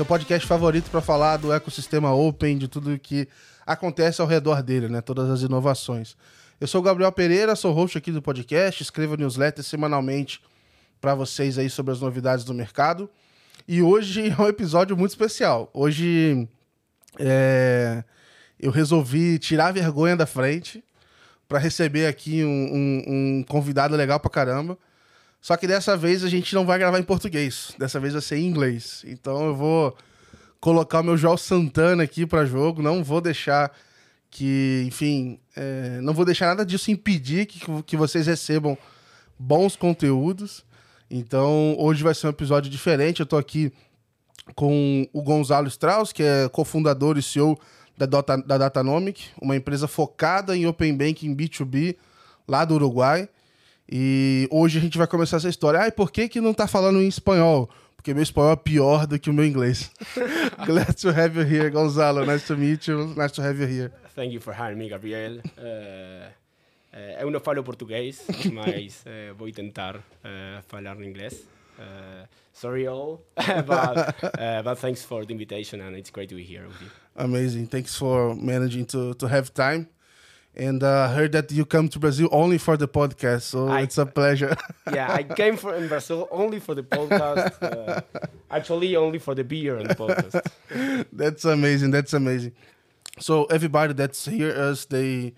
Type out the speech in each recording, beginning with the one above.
seu podcast favorito para falar do ecossistema open, de tudo que acontece ao redor dele, né? Todas as inovações. Eu sou o Gabriel Pereira, sou host aqui do podcast, escrevo newsletter semanalmente para vocês aí sobre as novidades do mercado. E hoje é um episódio muito especial. Hoje é, eu resolvi tirar a vergonha da frente para receber aqui um, um, um, convidado legal pra caramba. Só que dessa vez a gente não vai gravar em português. Dessa vez vai ser em inglês. Então eu vou colocar o meu João Santana aqui para jogo. Não vou deixar que, enfim, é, não vou deixar nada disso impedir que, que vocês recebam bons conteúdos. Então hoje vai ser um episódio diferente. Eu tô aqui com o Gonzalo Strauss, que é cofundador e CEO da, Data, da Datanomic, uma empresa focada em Open Banking B2B lá do Uruguai. E hoje a gente vai começar essa história. Ah, e por que, que não tá falando em espanhol? Porque meu espanhol é pior do que o meu inglês. Glad to have you here, Gonzalo. Nice to meet you. Nice to have you here. Thank you for having me, Gabriel. Uh, uh, eu não falo português, mas uh, vou tentar falar inglês. Sorry all, but, but thanks for the invitation and it's great to be here with you. Amazing. Thanks for managing to, to have time. And I uh, heard that you come to Brazil only for the podcast, so I, it's a pleasure. yeah, I came for in Brazil only for the podcast. Uh, actually, only for the beer and the podcast. that's amazing. That's amazing. So everybody that's hear us, they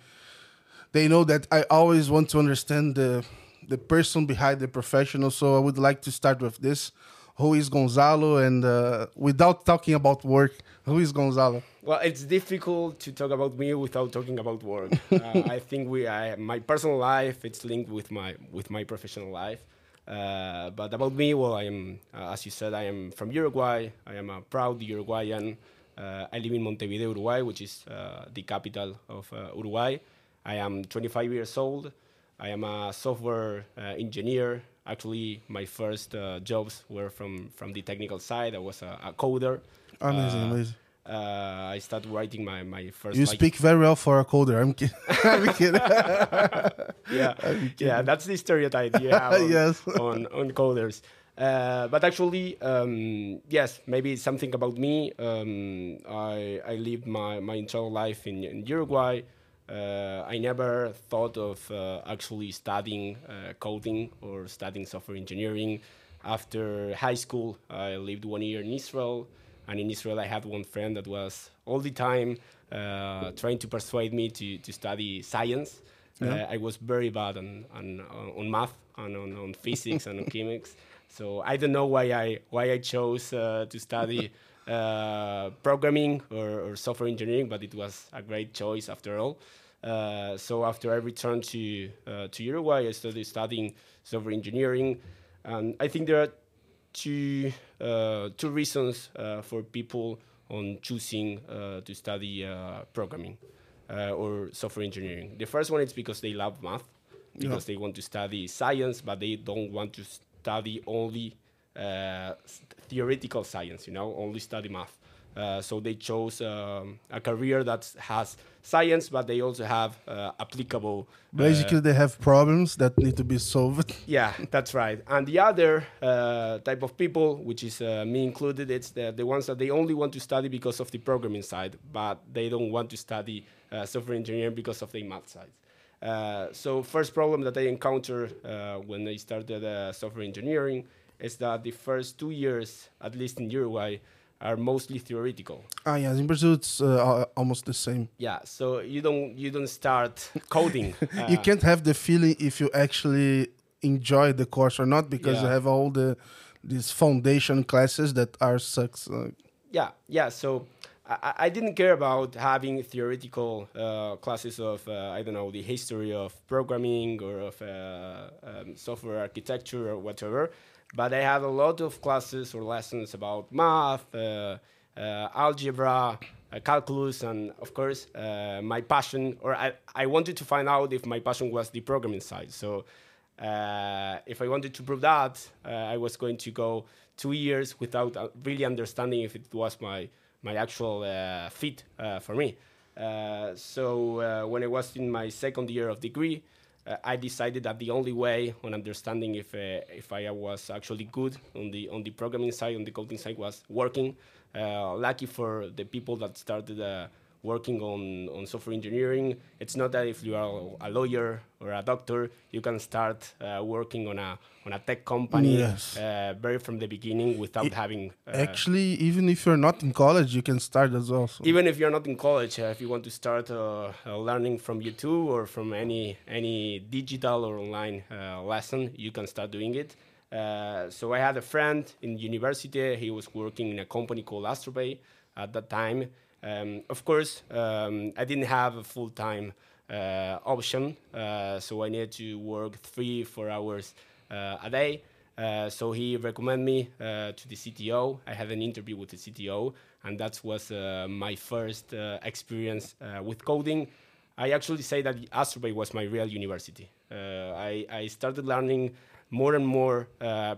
they know that I always want to understand the the person behind the professional. So I would like to start with this. Who is Gonzalo? And uh, without talking about work, who is Gonzalo? Well, it's difficult to talk about me without talking about work. uh, I think we, I, my personal life, it's linked with my with my professional life. Uh, but about me, well, I am, uh, as you said, I am from Uruguay. I am a proud Uruguayan. Uh, I live in Montevideo, Uruguay, which is uh, the capital of Uruguay. I am 25 years old. I am a software uh, engineer. Actually, my first uh, jobs were from, from the technical side. I was a, a coder. Amazing, uh, amazing. Uh, I started writing my, my first. You like, speak very well for a coder. I'm kidding. I'm kidding. yeah, kidding. yeah, that's the stereotype you have on, yes. on, on coders. Uh, but actually, um, yes, maybe it's something about me. Um, I, I lived my, my entire life in, in Uruguay. Uh, I never thought of uh, actually studying uh, coding or studying software engineering. After high school, I lived one year in Israel, and in Israel, I had one friend that was all the time uh, trying to persuade me to, to study science. Yeah. Uh, I was very bad on, on, on math and on, on physics and on chemics. So I don't know why I why I chose uh, to study uh, programming or, or, software engineering, but it was a great choice after all. Uh, so after I returned to uh, to Uruguay, I started studying software engineering, and I think there are two uh, two reasons uh, for people on choosing to study programming or software engineering. The first one is because they love math, because yeah. they want to study science, but they don't want to study only uh, theoretical science, you know, only study math. Uh, so they chose um, a career that has science, but they also have uh, applicable. Uh, Basically, they have problems that need to be solved. Yeah, that's right. And the other uh, type of people, which is uh, me included, it's the, the ones that they only want to study because of the programming side, but they don't want to study software engineering because of the math side. so first problem that I encountered when I started software engineering is that the first two years, at least in Uruguay, are mostly theoretical. Ah, yes, in Brazil it's uh, almost the same. Yeah, so you don't you don't start coding. uh, you can't have the feeling if you actually enjoy the course or not because yeah. you have all the these foundation classes that are sucks. Uh, yeah, yeah. So I, I, didn't care about having theoretical uh, classes of uh, I don't know the history of programming or of uh, um, software architecture or whatever but I had a lot of classes or lessons about math, uh, uh, algebra, uh, calculus, and of course, uh, my passion, or I, I wanted to find out if my passion was the programming side. So uh, if I wanted to prove that, uh, I was going to go two years without really understanding if it was my, my actual fit for me. so when I was in my second year of degree, uh, I decided that the only way on understanding if uh, if I was actually good on the on the programming side, on the coding side, was working. Uh, lucky for the people that started uh, working on, on software engineering. It's not that if you are a lawyer or a doctor, you can start uh, working on a on a tech company yes. uh, very from the beginning without it, having. Uh, actually, even if you're not in college, you can start as well. So. Even if you're not in college, uh, if you want to start uh, learning from YouTube or from any any digital or online uh, lesson, you can start doing it. so I had a friend in university. He was working in a company called AstroPay at that time um, of course, um, I didn't have a full time uh, option, uh, so I needed to work three, four hours uh, a day. Uh, so he recommended me uh, to the CTO. I had an interview with the CTO, and that was uh, my first experience with coding. I actually say that AstroPay was my real university. I, I, started learning more and more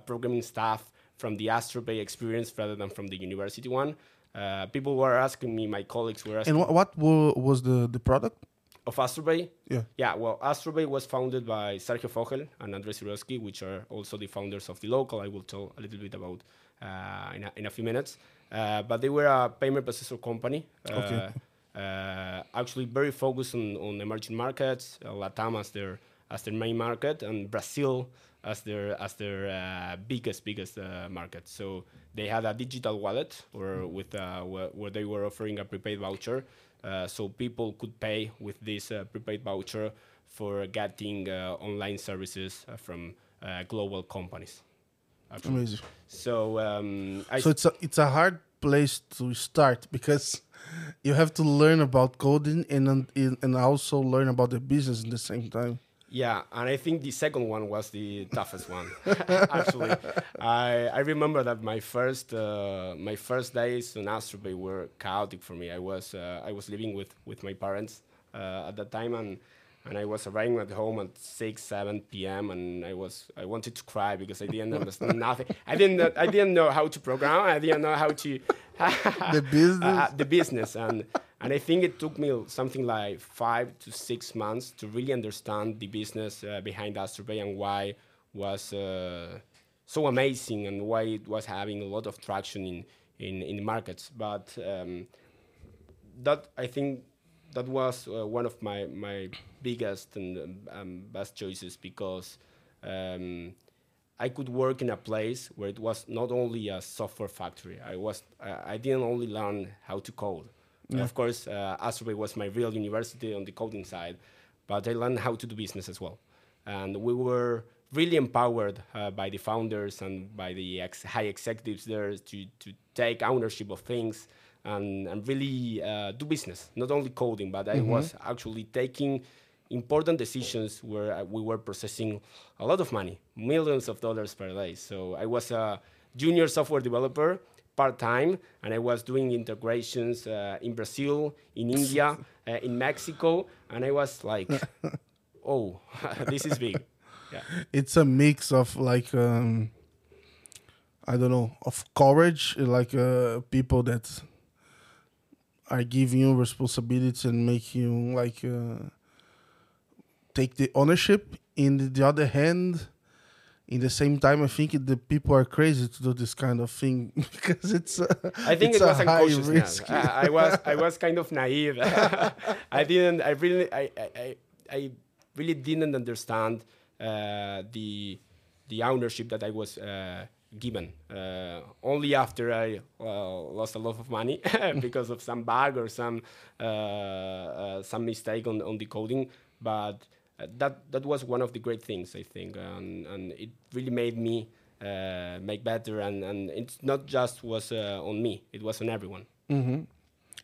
programming stuff from the AstroPay experience rather than from the university one. Uh, people were asking me, my colleagues were asking. And what, what was the, the product? Of AstroPay? Yeah. Yeah, well, AstroPay was founded by Sergio Fogel and Andres Sirotsky, which are also the founders of dLocal. I will tell a little bit about uh, in, a, in a few minutes. Uh, but they were a payment processor company. Uh, okay. Uh, actually, very focused on, on emerging markets, uh, Latam as their, as their main market, and Brazil as their as their uh, biggest biggest uh, market. So they had a digital wallet, or with uh, where they were offering a prepaid voucher, uh, so people could pay with this uh, prepaid voucher for getting uh, online services from global companies. Actually. Amazing. So um, so it's a it's a hard place to start because you have to learn about coding and and also learn about the business at the same time. Yeah, and I think the second one was the toughest one. Actually, I I remember that my first uh, my first days on AstroPay were chaotic for me. I was uh, I was living with with my parents uh, at that time, and and I was arriving at home at six, seven p.m. and I was I wanted to cry because I didn't understand nothing. I didn't I didn't know how to program. I didn't know how to the business uh, the business and and I think it took me something like five to six months to really understand the business uh, behind AstroPay and why was uh, so amazing and why it was having a lot of traction in in, in markets. But um, that I think that was uh, one of my my biggest and um, best choices because um, I could work in a place where it was not only a software factory. I was I didn't only learn how to code. Yeah. Of course, uh, AstroPay was my real university on the coding side, but I learned how to do business as well. And we were really empowered uh, by the founders and by the ex- high executives there to, to take ownership of things and, and really uh, do business, not only coding, but mm-hmm. I was actually taking important decisions where uh, we were processing a lot of money, millions of dollars per day. So I was a junior software developer part time, and I was doing integrations uh, in Brazil, in India, uh, in Mexico, and I was like, "Oh, this is big." Yeah. It's a mix of like um, I don't know of courage, like uh, people that are giving you responsibility and make you like uh, take the ownership. In the other hand, in the same time, I think the people are crazy to do this kind of thing because it's. Uh, I think it was unconscious. I, I was I was kind of naive. I didn't. I really. I, I, I really didn't understand uh, the the ownership that I was uh, given. Uh, only after I lost a lot of money because of some bug or some uh, uh, some mistake on on the coding, but uh, that that was one of the great things I think, and, and it really made me uh, make better. And, and it's not just was uh, on me; it was on everyone. Mm-hmm.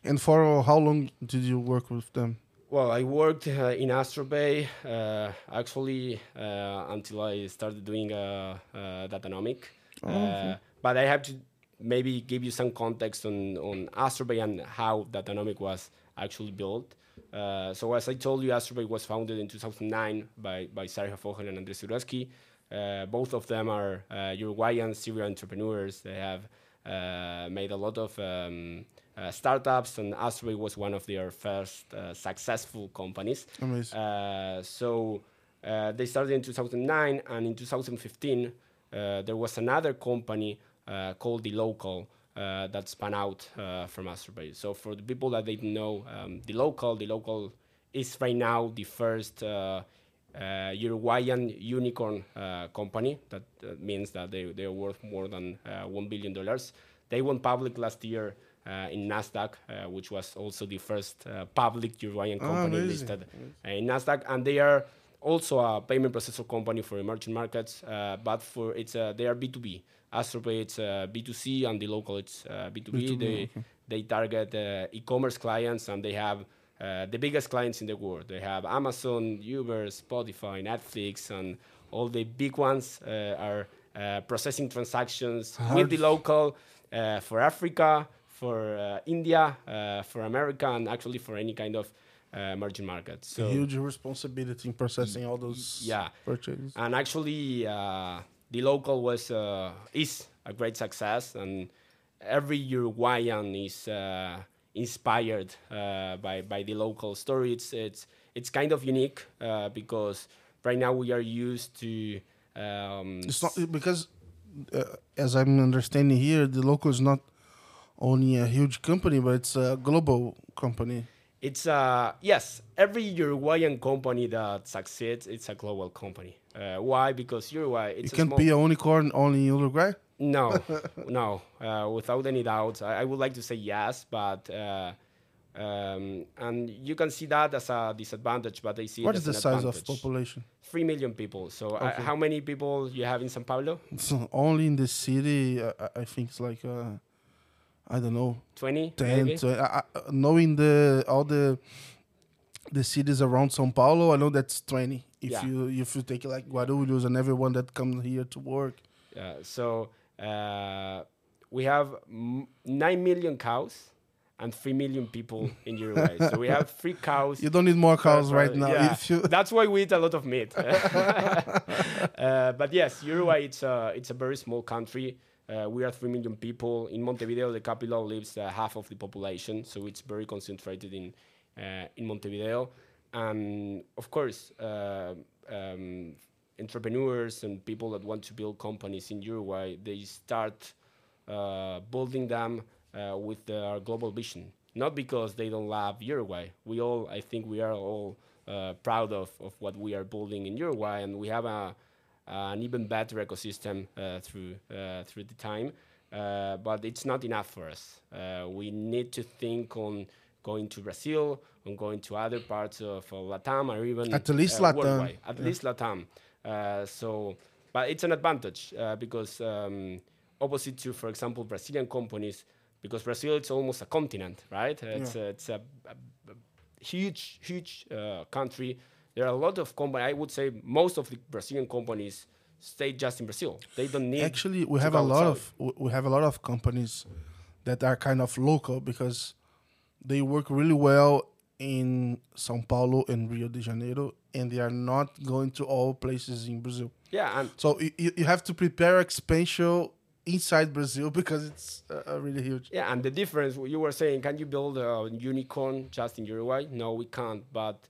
And for how long did you work with them? Well, I worked uh, in AstroPay uh, actually uh, until I started doing uh, Datanomik. Oh, okay. But I have to maybe give you some context on, on AstroPay and how Datanomik was actually built. Uh, so as I told you, AstroPay was founded in 2009 by, by Sergio Fogel and Andres Sirotsky. Uh, both of them are uh, Uruguayan serial entrepreneurs. They have uh, made a lot of um, uh, startups, and AstroPay was one of their first uh, successful companies. Amazing. so Uh, they started in 2009, and in 2015, uh, there was another company uh, called dLocal uh, that span out uh, from AstroPay. So for the people that didn't know, um, dLocal, the local is right now the first uh, uh Uruguayan unicorn uh, company. That uh, means that they, they are worth more than $1 billion. They went public last year in NASDAQ, which was also the first public Uruguayan ah, company oh, listed in NASDAQ. And they are also a payment processor company for emerging markets, but for it's they are B2B. Astropay it's uh, B2C and dLocal it's uh, B2B. B2B. They okay. they target uh, e-commerce clients and they have the biggest clients in the world. They have Amazon, Uber, Spotify, Netflix, and all the big ones are processing transactions Hard. with dLocal for Africa, for India, for America, and actually for any kind of uh, emerging markets. So huge responsibility in processing all those yeah purchases. And actually, dLocal was is a great success, and every Uruguayan is inspired uh, by by dLocal story. It's it's it's kind of unique uh, because right now we are used to. Um, it's not because, uh, as I'm understanding here, dLocal is not only a huge company, but it's a global company. It's uh yes, every Uruguayan company that succeeds, it's a global company. Uh, why? Because Uruguay, it's it can be a unicorn only in Uruguay. No, no, uh, without any doubt. I, I, would like to say yes, but uh, um, and you can see that as a disadvantage. But I see what is the size advantage. of population? Three million people. So uh, how many people you have in São Paulo? So only in the city, I, I think it's like. I don't know, 20, 10, 20, I, knowing the all the the cities around São Paulo, I know that's 20. If yeah. you if you take like Guarulhos and everyone that comes here to work. Yeah. So uh, we have m- nine million cows and three million people in Uruguay. so we have three cows. You don't need more cows right now. Yeah. That's why we eat a lot of meat. uh, but yes, Uruguay it's a it's a very small country. Uh, we are 3 million people. In Montevideo, the capital, lives uh, half of the population, so it's very concentrated in, uh, in Montevideo. And of course, uh, um, entrepreneurs and people that want to build companies in Uruguay, they start uh, building them uh, with their global vision. Not because they don't love Uruguay. We all, I think, we are all proud of, of what we are building in Uruguay, and we have a an even better ecosystem uh, through uh, through the time. but it's not enough for us. we need to think on going to Brazil, on going to other parts of Latam, or even at least Latam. Worldwide. At yeah. least Latam. so, but it's an advantage because um, opposite to, for example, Brazilian companies, because Brazil it's almost a continent, right? It's yeah. a, it's a, a, a, huge, huge uh, country there are a lot of companies. I would say most of the Brazilian companies stay just in Brazil. They don't need. Actually, we have a lot of we have a lot of companies that are kind of local because they work really well in São Paulo and Rio de Janeiro, and they are not going to all places in Brazil. Yeah, and so you, you have to prepare expansion inside Brazil because it's uh, really huge. Yeah, and the difference you were saying, can you build a unicorn just in Uruguay? No, we can't. But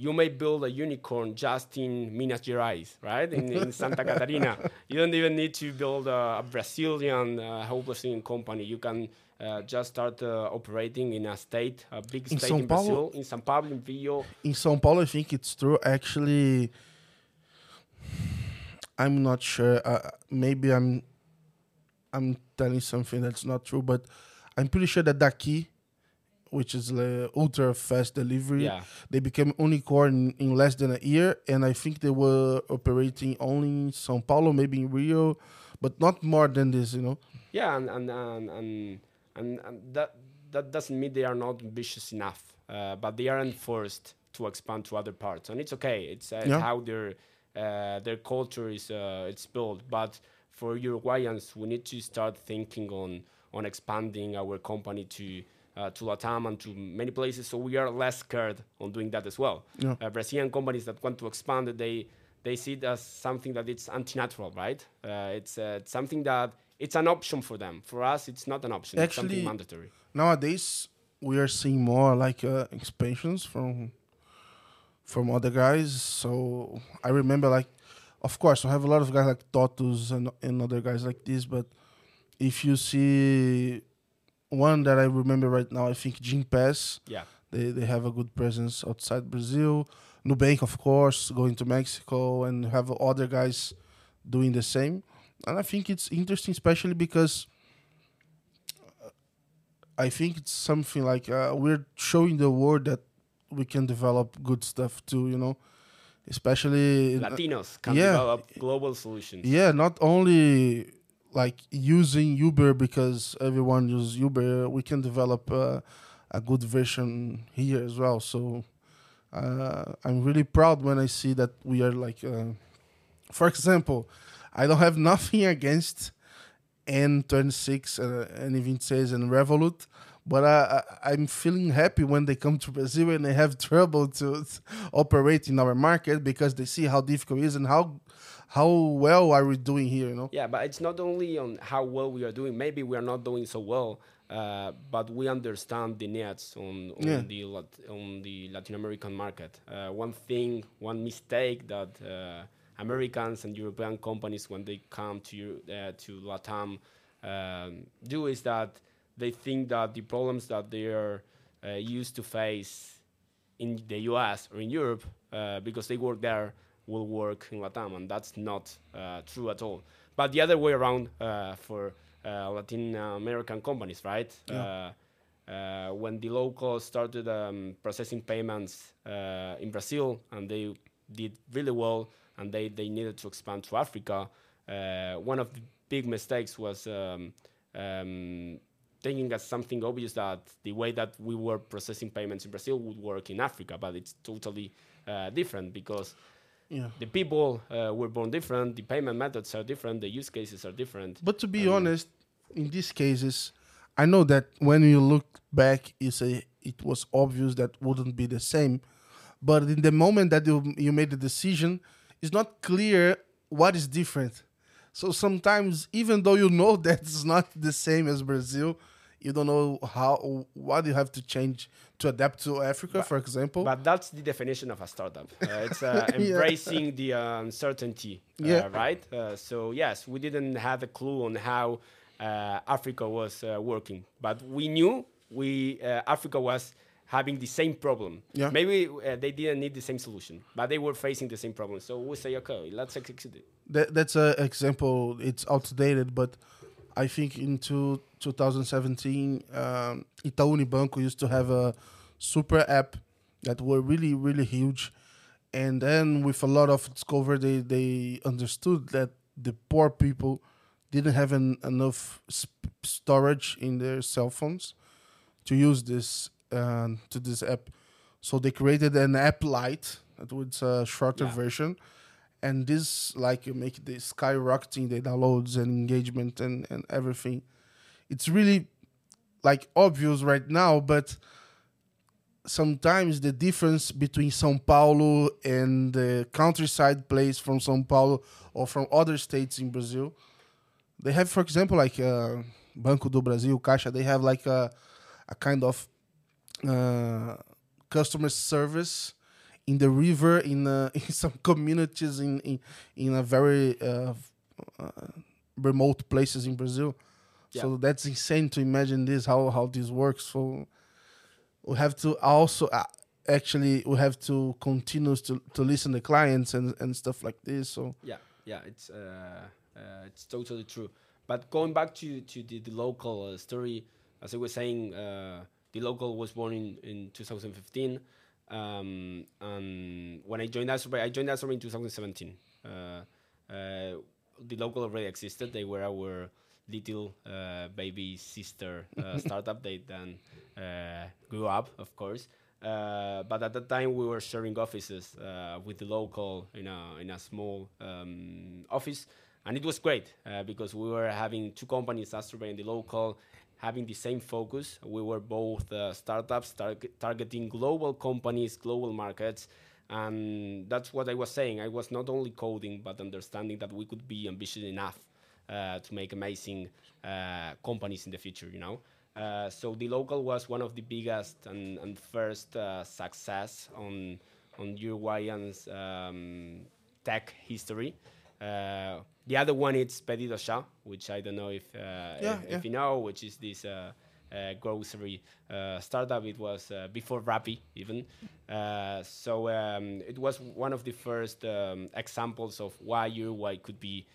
you may build a unicorn just in Minas Gerais, right? In, in Santa Catarina. You don't even need to build a, a Brazilian uh, hopelessing company. You can uh, just start uh, operating in a state, a big state in, in Brazil, in São Paulo, in Rio. In São Paulo, I think it's true. Actually, I'm not sure. Uh, maybe I'm I'm telling something that's not true, but I'm pretty sure that Daki which is the ultra fast delivery. Yeah. They became unicorn in, in, less than a year, and I think they were operating only in São Paulo, maybe in Rio, but not more than this, you know. Yeah, and and and and, and, and that that doesn't mean they are not ambitious enough, uh, but they aren't forced to expand to other parts, and it's okay. It's, uh, yeah. it's how their uh, their culture is uh, it's built, but for Uruguayans, we need to start thinking on on expanding our company to uh, to Latam and to many places. So we are less scared on doing that as well. Yeah. Uh, Brazilian companies that want to expand, they they see it as something that it's anti-natural, right? Uh, it's, uh, it's something that it's an option for them. For us, it's not an option. Actually, it's something mandatory. Nowadays, we are seeing more like uh, expansions from from other guys. So I remember like, of course, I have a lot of guys like TOTVS and and other guys like this. But if you see one that I remember right now, I think Gympass. Yeah. They they have a good presence outside Brazil. Nubank, of course, going to Mexico and have other guys doing the same. And I think it's interesting, especially because I think it's something like uh, we're showing the world that we can develop good stuff too. You know, especially Latinos can yeah, develop global solutions. Yeah, not only like using Uber because everyone uses Uber. We can develop uh, a good version here as well. So uh, I'm really proud when I see that we are like, uh, for example, I don't have nothing against N26 uh, and even says and Revolut, but I, I, am feeling happy when they come to Brazil and they have trouble to, operate in our market because they see how difficult it is and how how well are we doing here you know yeah but it's not only on how well we are doing maybe we are not doing so well uh, but we understand the needs on, on yeah. the on the Latin American market. Uh, one thing, one mistake that uh, Americans and European companies, when they come to uh, to Latam, um, do is that they think that the problems that they are uh, used to face in the U.S. or in Europe, because they work there, will work in Latam, and that's not true at all. But the other way around for uh, Latin American companies, right? Yeah. Uh, uh, when dLocal started um, processing payments in Brazil, and they did really well, and they, they needed to expand to Africa, one of the big mistakes was um, um, thinking as something obvious that the way that we were processing payments in Brazil would work in Africa, but it's totally uh, different because yeah. The people uh, were born different. The payment methods are different. The use cases are different. But to be um, honest, in these cases, I know that when you look back, you say it was obvious that wouldn't be the same. But in the moment that you, you made the decision, it's not clear what is different. So sometimes, even though you know that it's not the same as Brazil, you don't know how what you have to change to adapt to Africa, but, for example. But that's the definition of a startup. Uh, it's uh, embracing yeah. the uh, uncertainty, uh, yeah. right? Uh, so yes, we didn't have a clue on how uh, Africa was working, but we knew we Africa was having the same problem. Yeah. Maybe they didn't need the same solution, but they were facing the same problem. So we say, okay, let's execute it. That, that's an example. It's outdated, but I think into 2017, um, Itaú Unibanco used to have a super app that were really really huge, and then with a lot of discover, they they understood that the poor people didn't have an, enough sp- storage in their cell phones to use this uh, to this app, so they created an app light that was a shorter yeah. version. And this like you make the skyrocketing the downloads and engagement and, and everything. It's really like obvious right now but sometimes the difference between Sao Paulo and the countryside place from Sao Paulo or from other states in Brazil they have for example like uh, Banco do Brasil Caixa they have like a, a kind of uh, customer service in the river in, uh, in some communities in in, in a very uh, uh, remote places in Brazil. Yeah. So that's insane to imagine this how how this works. So we have to also uh, actually we have to continue to to listen to clients and and stuff like this. So yeah, yeah, it's uh, uh, it's totally true. But going back to to the, dLocal story, as I was saying, dLocal was born in in 2015. Um, and when I joined AstroPay, I joined AstroPay in 2017. Uh, uh, dLocal already existed. They were our little uh, baby sister uh, startup. They then uh, grew up, of course. Uh, but at that time, we were sharing offices with dLocal in a in a small um, office, and it was great because we were having two companies, AstroPay and dLocal, having the same focus. We were both uh, startups tar- targeting global companies, global markets. And that's what I was saying. I was not only coding, but understanding that we could be ambitious enough uh, to make amazing uh, companies in the future, you know? Uh, so local was one of the biggest and, and first uh, success on on Uruguayan's um, tech history. Uh, the other one is Pedido Ya, which I don't know if, uh, yeah, if, yeah. if, you know, which is this uh, uh grocery uh, startup. It was uh, before Rappi even. so um, it was one of the first um, examples of why Uruguay could be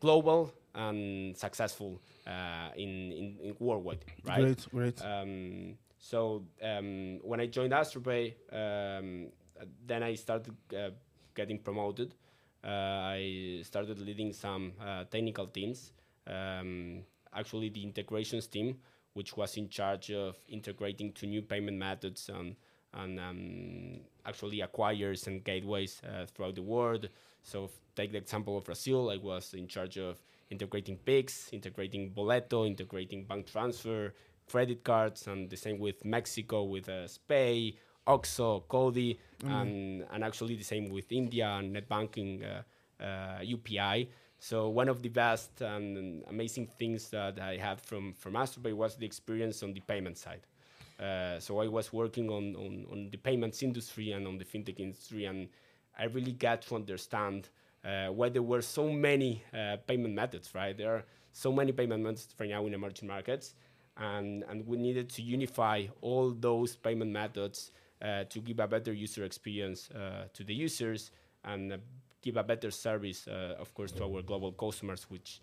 global and successful in, in, in, worldwide, right? Great, great. Um, so um, when I joined AstroPay, um, then I started getting promoted. Uh, I started leading some uh, technical teams. Um, actually, the integrations team, which was in charge of integrating to new payment methods and and um, actually acquires and gateways uh, throughout the world. So, take the example of Brazil, I was in charge of integrating Pix, integrating Boleto, integrating bank transfer, credit cards, and the same with Mexico with uh, SPEI, OXXO, CoDi, mm. and, and actually the same with India and net banking uh, uh, UPI. So one of the best and amazing things that I had from from AstroPay was the experience on the payment side. Uh, so I was working on, on, on the payments industry and on the fintech industry, and I really got to understand uh, why there were so many uh, payment methods. Right, there are so many payment methods right now in emerging markets, and and we needed to unify all those payment methods uh, to give a better user experience uh, to the users and give a better service, uh, of course, to our global customers, which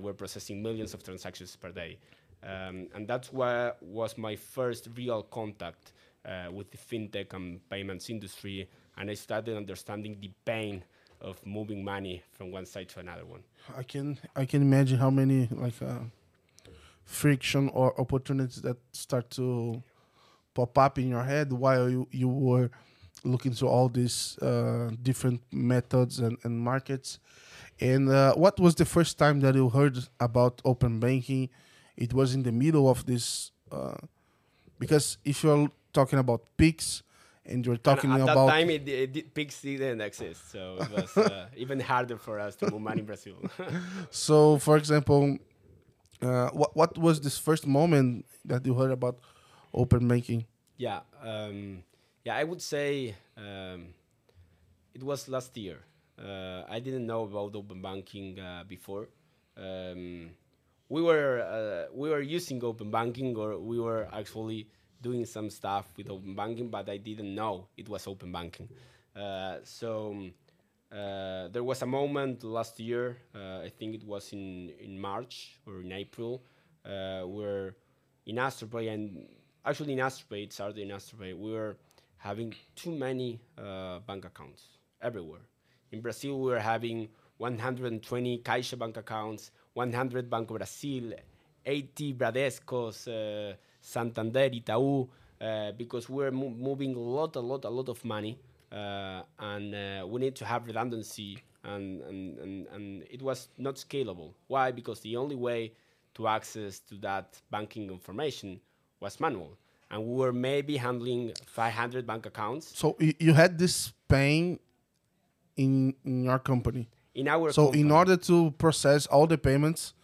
were processing millions of transactions per day. Um, and that's what was my first real contact uh, with the fintech and payments industry, and I started understanding the pain of moving money from one side to another one. I can I can imagine how many like uh, friction or opportunities that start to pop up in your head while you, you were looking to all these uh, different methods and, and markets. And uh, what was the first time that you heard about open banking? It was in the middle of this, uh, because if you're talking about Pix and you're talking and at about that time, it, it, Pix didn't exist, so it was uh, even harder for us to move money in Brazil. so, for example, uh, what what was this first moment that you heard about open banking? Yeah, um, yeah, I would say um, it was last year. Uh, I didn't know about open banking uh, before. Um, we were uh, we were using open banking, or we were actually doing some stuff with open banking, but I didn't know it was open banking. Uh, so. Uh, there was a moment last year, uh, I think it was in, in March or in April, where in and actually in it started in AstroPay, we were having too many uh, bank accounts everywhere. In Brazil, we were having 120 Caixa bank accounts, 100 Banco Brasil, 80 Bradescos, uh, Santander, Itaú, uh, because we're mo moving a lot, a lot, a lot of money, uh, and uh, we need to have redundancy, and, and, and, and it was not scalable. Why? Because the only way to access to that banking information was manual. And we were maybe handling 500 bank accounts. So you had this pain in, in your company? In our So company. in order to process all the payments,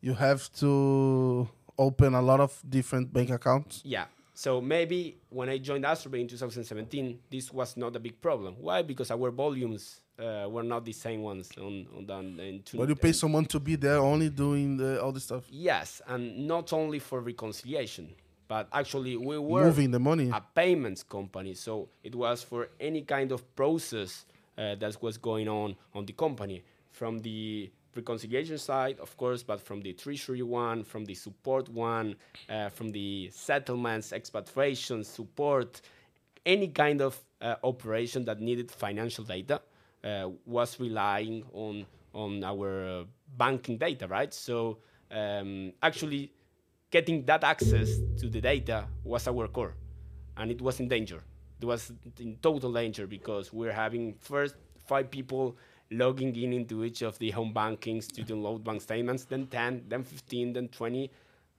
you have to open a lot of different bank accounts? Yeah. So maybe when I joined AstroPay in 2017, this was not a big problem. Why? Because our volumes uh, were not the same ones on on the. In but you pay someone to be there only doing the, all this stuff. Yes, and not only for reconciliation but actually we were moving the money. a payments company so it was for any kind of process uh, that was going on on the company. From the reconciliation side of course but from the treasury one from the support one uh, from the settlements expatriation support any kind of uh, operation that needed financial data uh, was relying on on our banking data right? So um, actually getting that access to the data was our core, and it was in danger. It was in total danger because we're having first five people logging in into each of the home bankings to download bank statements, then 10, then 15, then 20.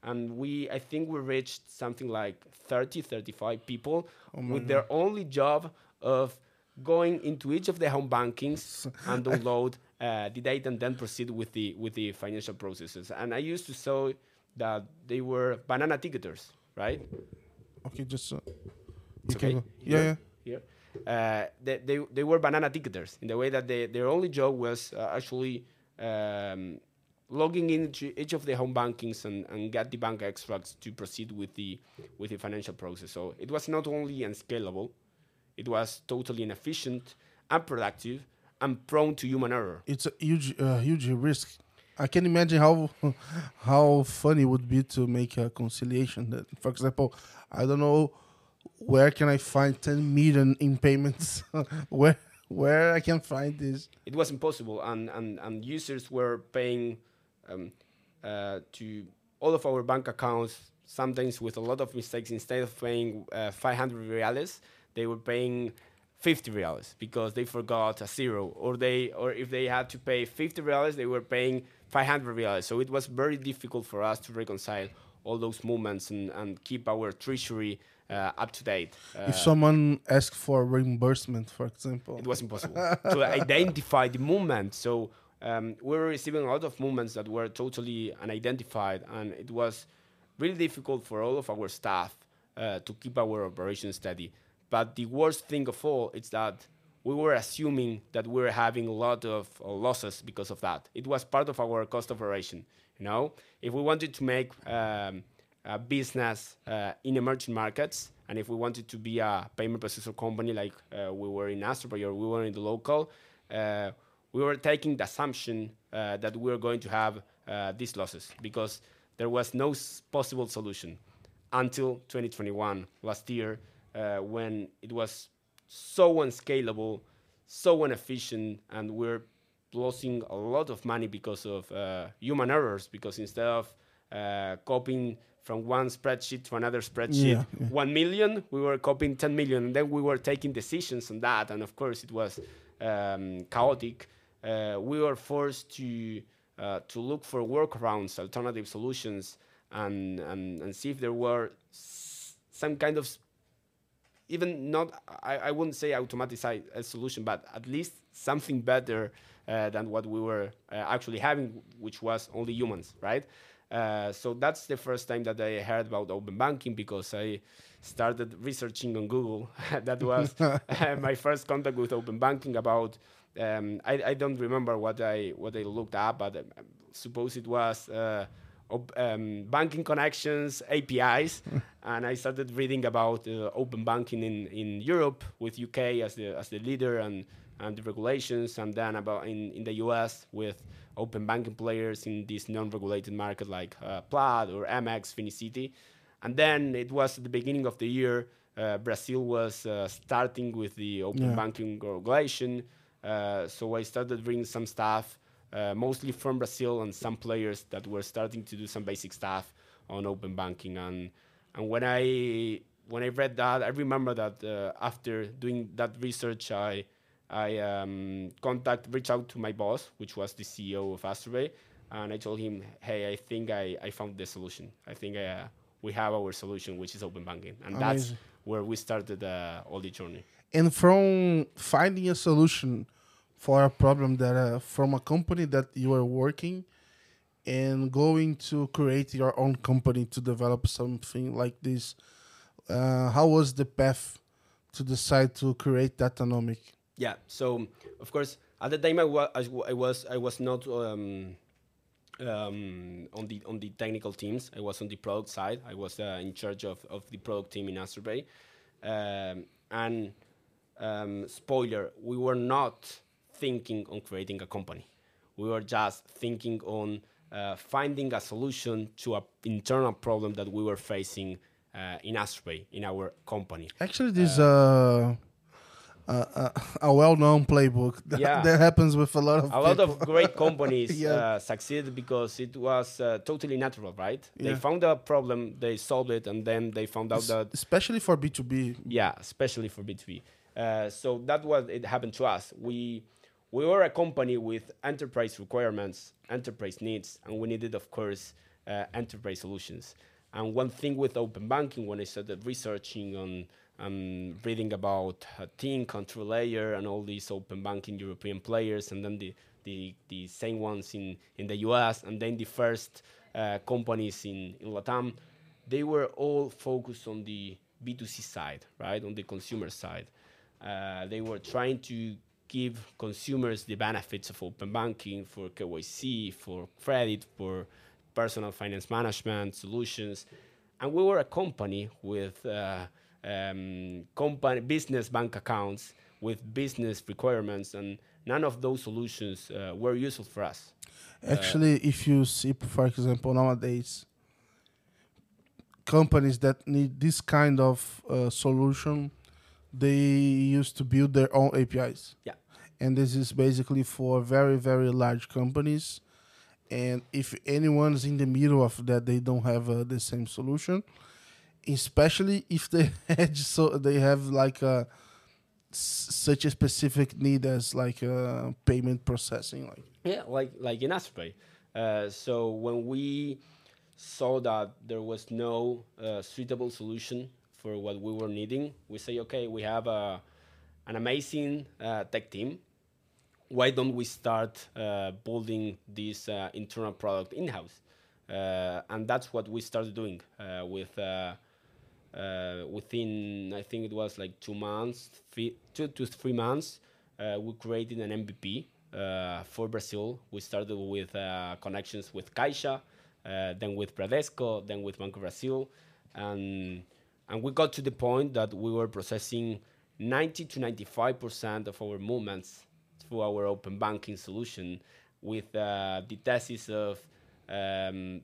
And we, I think we reached something like 30, 35 people oh with their only job of going into each of the home bankings and download uh, the data and then proceed with the with the financial processes. And I used to say that they were banana ticketers, right? Okay, just uh, okay. Yeah, yeah. Here. uh, they, they, they were banana ticketers in the way that they, their only job was uh, actually um, logging into each of the home bankings and, and get the bank extracts to proceed with the with the financial process. So it was not only unscalable, it was totally inefficient, unproductive, and prone to human error. It's a huge uh, huge risk. I can imagine how how funny it would be to make a conciliation. That, for example, I don't know where can I find 10 million in payments? where where I can find this? It was impossible, and and, and users were paying um, uh, to all of our bank accounts sometimes with a lot of mistakes. Instead of paying uh, 500 reales, they were paying 50 reales because they forgot a zero, or they or if they had to pay 50 reales, they were paying 500 reales. So it was very difficult for us to reconcile all those movements and, and keep our treasury uh, up to date. Uh, if someone asked for reimbursement, for example, it was impossible to identify the movement. So um, we were receiving a lot of movements that were totally unidentified, and it was really difficult for all of our staff uh, to keep our operation steady. But the worst thing of all is that we were assuming that we were having a lot of uh, losses because of that. It was part of our cost of operation. You know, if we wanted to make um, a business uh, in emerging markets, and if we wanted to be a payment processor company like uh, we were in Astropay or we were in dLocal, uh, we were taking the assumption uh, that we were going to have uh, these losses because there was no possible solution until 2021 last year when it was so unscalable, so inefficient, and we're losing a lot of money because of human errors because instead of copying from one spreadsheet to another spreadsheet yeah, yeah. 1 million we were copying 10 million and then we were taking decisions on that and of course it was um, chaotic uh, we were forced to uh, to look for workarounds alternative solutions and, and and see if there were some kind of even not I, I wouldn't say automatic a solution but at least something better uh, than what we were uh, actually having which was only humans right uh, so that's the first time that I heard about open banking because I started researching on Google. that was uh, my first contact with open banking. About um, I, I, don't remember what I what I looked up, but I suppose it was. Um, banking connections, APIs, and I started reading about uh, open banking in, in Europe with UK as the as the leader and and the regulations, and then about in, in the US with open banking players in this non-regulated market like uh, Plaid or MX, Finicity. And then it was at the beginning of the year, uh, Brazil was uh, starting with the open yeah. banking regulation. Uh, so I started reading some staff, uh, mostly from Brazil, and some players that were starting to do some basic stuff on open banking. And and when I when I read that, I remember that uh, after doing that research, I I um, contact, reached out to my boss, which was the CEO of Astropay, and I told him, hey, I think I, I found the solution. I think I, uh, we have our solution, which is open banking. And Amazing. that's where we started uh, all the journey. And from finding a solution for a problem that uh, from a company that you are working and going to create your own company to develop something like this, uh, how was the path to decide to create Datanomik? yeah so of course at the time i, wa- I was i was not um, um, on the on the technical teams. I was on the product side. I was uh, in charge of, of the product team in Astropay um, and um, spoiler we were not thinking on creating a company we were just thinking on uh, finding a solution to an internal problem that we were facing uh, in Astropay in our company actually this uh, a, a, well-known playbook. That, yeah. that happens with a lot of a people. lot of great companies yeah. uh, succeeded because it was uh, totally natural, right? Yeah. They found a problem, they solved it, and then they found out that especially for B two B. Yeah, especially for B two B. Uh, so that was it happened to us. We we were a company with enterprise requirements, enterprise needs, and we needed, of course, uh, enterprise solutions. And one thing with open banking, when I started researching on I'm reading about a team control layer and all these open banking European players, and then the the, the same ones in, in the US, and then the first uh, companies in, in Latam, they were all focused on the B2C side, right, on the consumer side. Uh, they were trying to give consumers the benefits of open banking for KYC, for credit, for personal finance management solutions. And we were a company with uh, um, company business bank accounts with business requirements, and none of those solutions uh, were useful for us. Actually, if you see, for example, nowadays, companies that need this kind of uh, solution, they used to build their own APIs. Yeah. And this is basically for very, very large companies. And if anyone's in the middle of that, they don't have uh, the same solution. Especially if they had so they have like a such a specific need as like uh, payment processing, like yeah, like like in AstroPay. Uh, so when we saw that there was no uh, suitable solution for what we were needing, we say, okay, we have a, an amazing uh, tech team. Why don't we start uh, building this uh, internal product in house? Uh, and that's what we started doing uh, with. within, I think it was like two months, three, two to three months, we created an MVP for Brazil. We started with connections with Caixa, uh, then with Bradesco, then with Banco Brazil, and and we got to the point that we were processing 90 to 95 percent of our movements through our open banking solution, with uh, the thesis of um,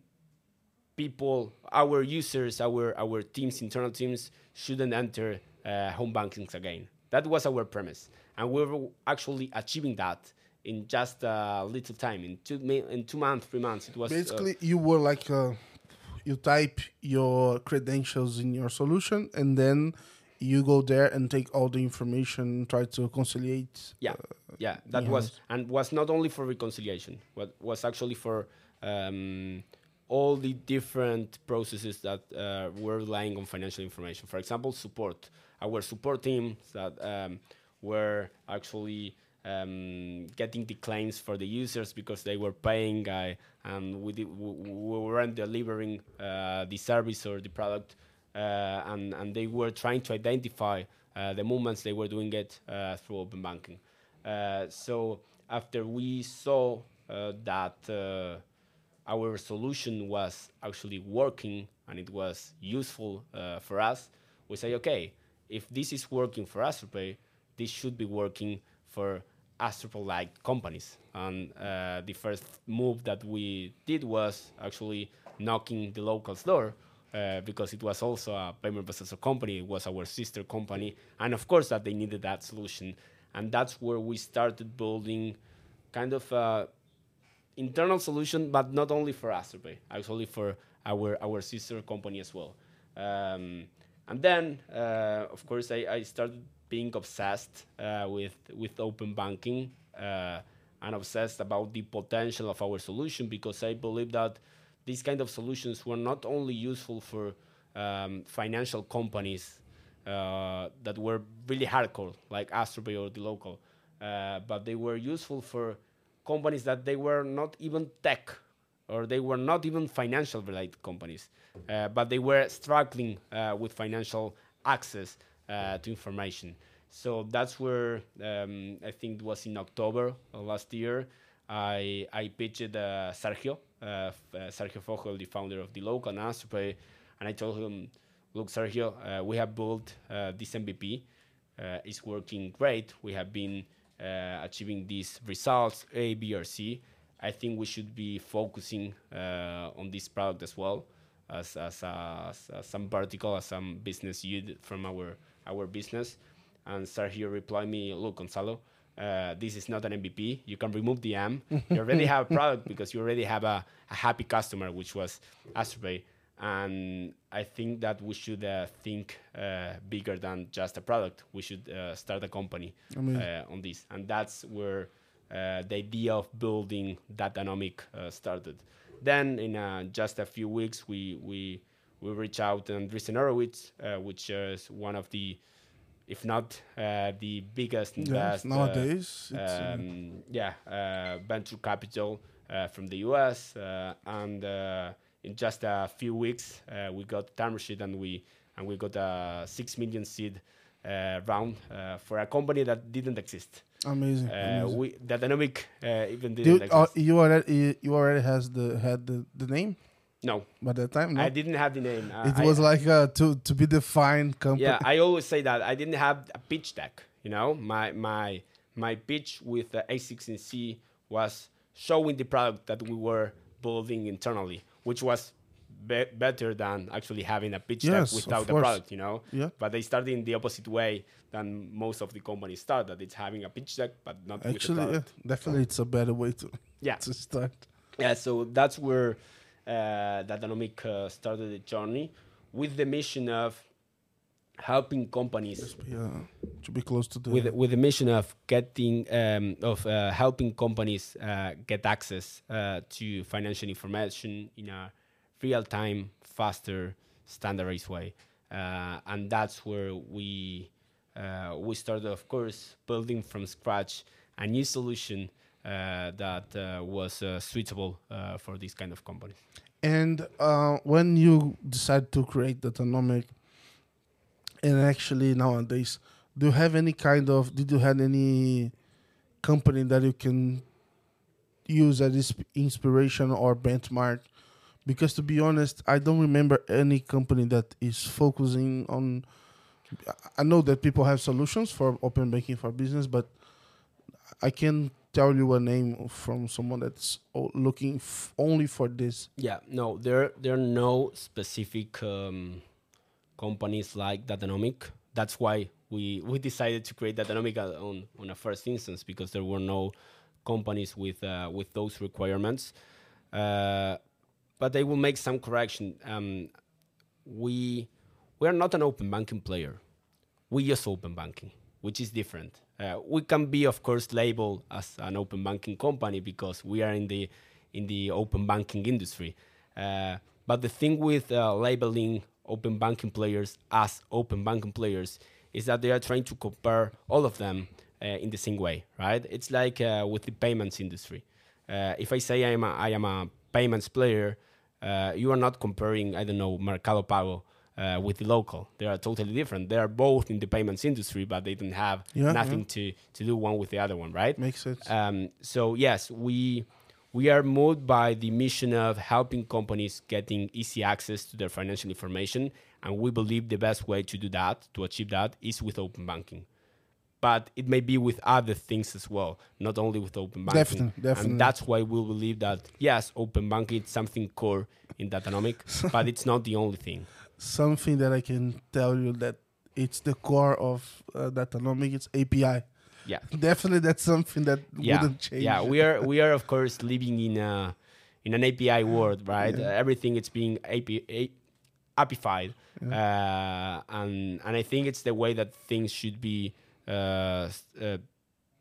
people, our users, our our teams, internal teams shouldn't enter uh, home bankings again. That was our premise, and we were actually achieving that in just a little time in two in two months three months it was uh, basically uh, you were like uh, you type your credentials in your solution and then you go there and take all the information try to conciliate yeah uh, yeah that was and was not only for reconciliation but was actually for um, all the different processes that uh, were relying on financial information. For example support. Our support teams that um, were actually um, getting the claims for the users because they were paying uh, and we, did, we, we, weren't delivering uh, the service or the product and, and they were trying to identify uh, the movements they were doing it uh, through open banking. Uh, so after we saw that our solution was actually working and it was useful for us, we say, okay, if this is working for AstroPay, this should be working for AstroPay-like companies. And uh, the first move that we did was actually knocking dLocal's door uh, because it was also a payment processor company. It was our sister company, and of course that they needed that solution. And that's where we started building kind of a internal solution, but not only for AstroPay, actually for our our sister company as well. Um, and then, uh, of course, I, I started being obsessed uh, with with open banking uh, and obsessed about the potential of our solution because I believe that these kind of solutions were not only useful for um, financial companies uh, that were really hardcore, like AstroPay or dLocal, uh, but they were useful for companies that they were not even tech or they were not even financial related companies, uh, but they were struggling uh, with financial access uh, to information. So that's where um, I think it was in October last year. I I pitched uh, Sergio, uh, uh, Sergio Fogel, the founder of dLocal and AstroPay, and I told him, "Look, Sergio, uh, we have built uh, this MVP. it's working great. We have been achieving these results A, B, or C. I think we should be focusing on this product as well." As, as, as, as some vertical, as some business unit from our our business. And Sergio replied me, look, Gonzalo, uh, this is not an MVP. You can remove the M. You already have a product because you already have a, a happy customer, which was AstroPay. And I think that we should uh, think uh, bigger than just a product. We should uh, start a company uh, on this. And that's where uh, the idea of building Datanomik started. Then, in just a few weeks, we, we we reach out to Andreessen Horowitz, uh, which is one of the, if not uh, the biggest yes, nowadays. Uh, um, yeah, uh, venture capital uh, from the US, uh, and in just a few weeks we got term sheet and we and we got a six million seed uh, round uh, for a company that didn't exist. Amazing. Uh, amazing. We Datanomik even didn't you, exist. you already you already has the had the, the name. No. By that time, no? I didn't have the name. Uh, it I, was like a to to be defined company. Yeah, I always say that I didn't have a pitch deck. You know, my my my pitch with uh, the a16z was showing the product that we were building internally, which was be better than actually having a pitch yes, deck without the product, you know. Yeah. But they started in the opposite way than most of the companies start. That it's having a pitch deck, but not actually. Yeah, definitely, it's a better way to yeah to start. Yeah, so that's where uh, Datanomik uh, started the journey with the mission of helping companies be, uh, to be close to the with with the mission of getting um, of uh, helping companies uh, get access uh, to financial information in a real time, faster, standardized way, uh, and that's where we uh, we started, of course, building from scratch a new solution Uh, that uh, was uh, suitable for this kind of company. And when you decide to create the Datanomik, and actually nowadays, do you have any kind of? Did you have any company that you can use as inspiration or benchmark? Because to be honest, I don't remember any company that is focusing on. I know that people have solutions for open banking for business, but I can tell you a name from someone that's looking only for this. Yeah, no, there there are no specific um, companies like Datanomik. That's why we we decided to create Datanomik on on a first instance because there were no companies with uh, with those requirements. Uh, but they will make some correction. Um, we we are not an open banking player. We use open banking, which is different. Uh, we can be, of course, labeled as an open banking company because we are in the in the open banking industry. Uh, but the thing with uh, labeling open banking players as open banking players is that they are trying to compare all of them uh, in the same way, right? It's like uh, with the payments industry. Uh, if I say I am a, I am a payments player, you are not comparing, I don't know, Mercado Pago uh, with dLocal. They are totally different. They are both in the payments industry, but they don't have yeah, nothing yeah. to, to do one with the other one, right? Makes sense. Um, so yes, we we are moved by the mission of helping companies getting easy access to their financial information, and we believe the best way to do that, to achieve that, is with open banking. But it may be with other things as well, not only with open banking. Definitely, definitely. And that's why we believe that yes, open banking is something core in Datanomik, but it's not the only thing. Something that I can tell you that it's the core of uh, Datanomik. It's API yeah definitely that's something that yeah. wouldn't change yeah we are we are of course living in a in an api world right yeah. uh, everything is being API, appified yeah. uh, and and i think it's the way that things should be uh, uh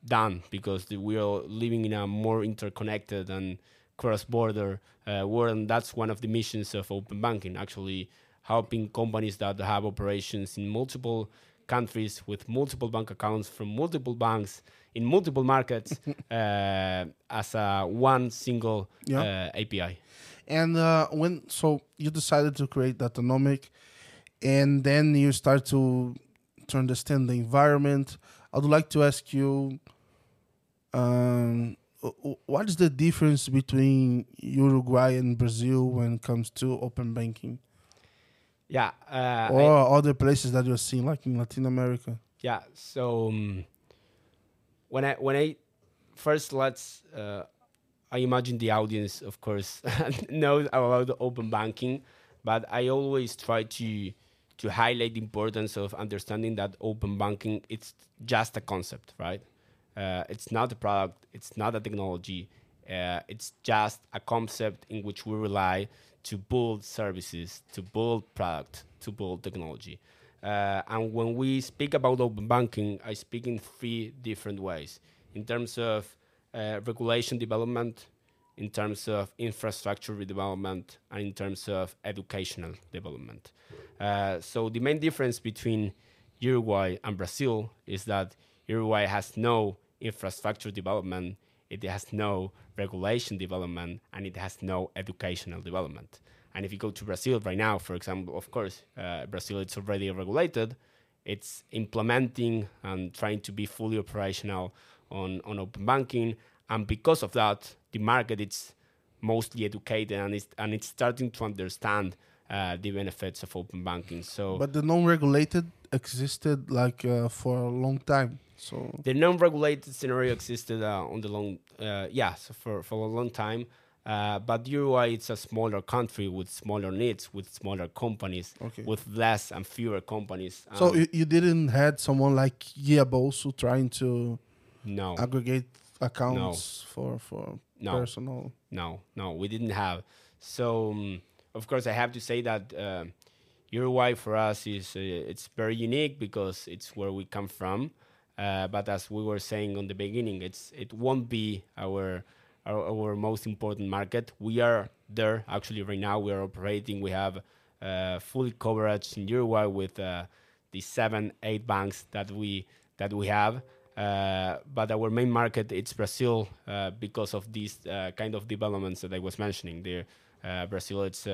done because we are living in a more interconnected and cross-border uh, world and that's one of the missions of open banking actually helping companies that have operations in multiple countries with multiple bank accounts from multiple banks in multiple markets uh, as a one single yeah. uh, API. And uh, when so you decided to create Datanomik, and then you start to to understand the environment. I would like to ask you, um, what is the difference between Uruguay and Brazil when it comes to open banking? Yeah. Uh, or I, other places that you're seeing, like in Latin America. Yeah. So um, when I when I first let's uh, I imagine the audience, of course, knows about the open banking, but I always try to to highlight the importance of understanding that open banking it's just a concept, right? Uh, it's not a product, it's not a technology, uh, it's just a concept in which we rely to build services, to build product, to build technology. Uh, and when we speak about open banking, I speak in three different ways in terms of uh, regulation development, in terms of infrastructure development, and in terms of educational development. Uh, so the main difference between Uruguay and Brazil is that Uruguay has no infrastructure development it has no regulation development, and it has no educational development. And if you go to Brazil right now, for example, of course, uh, Brazil it's already regulated. it's implementing and trying to be fully operational on, on open banking. And because of that, the market is mostly educated and it's, and it's starting to understand uh, the benefits of open banking. So, but the non-regulated existed like uh, for a long time. So the non-regulated scenario existed uh, on the long, uh, yeah, for for a long time. Uh, but Uruguay it's a smaller country with smaller needs, with smaller companies, okay. with less and fewer companies. So um, you, you didn't had someone like Guiabolso trying to no aggregate accounts no. for for no. personal. No, no, we didn't have. So um, of course I have to say that uh, Uruguay for us is uh, it's very unique because it's where we come from. Uh, but as we were saying on the beginning, it's it won't be our our, our, most important market. We are there actually right now. We are operating. We have uh, full coverage in Uruguay with uh, the seven, eight banks that we that we have. Uh, but our main market it's Brazil uh, because of these uh, kind of developments that I was mentioning. There, Brazil it's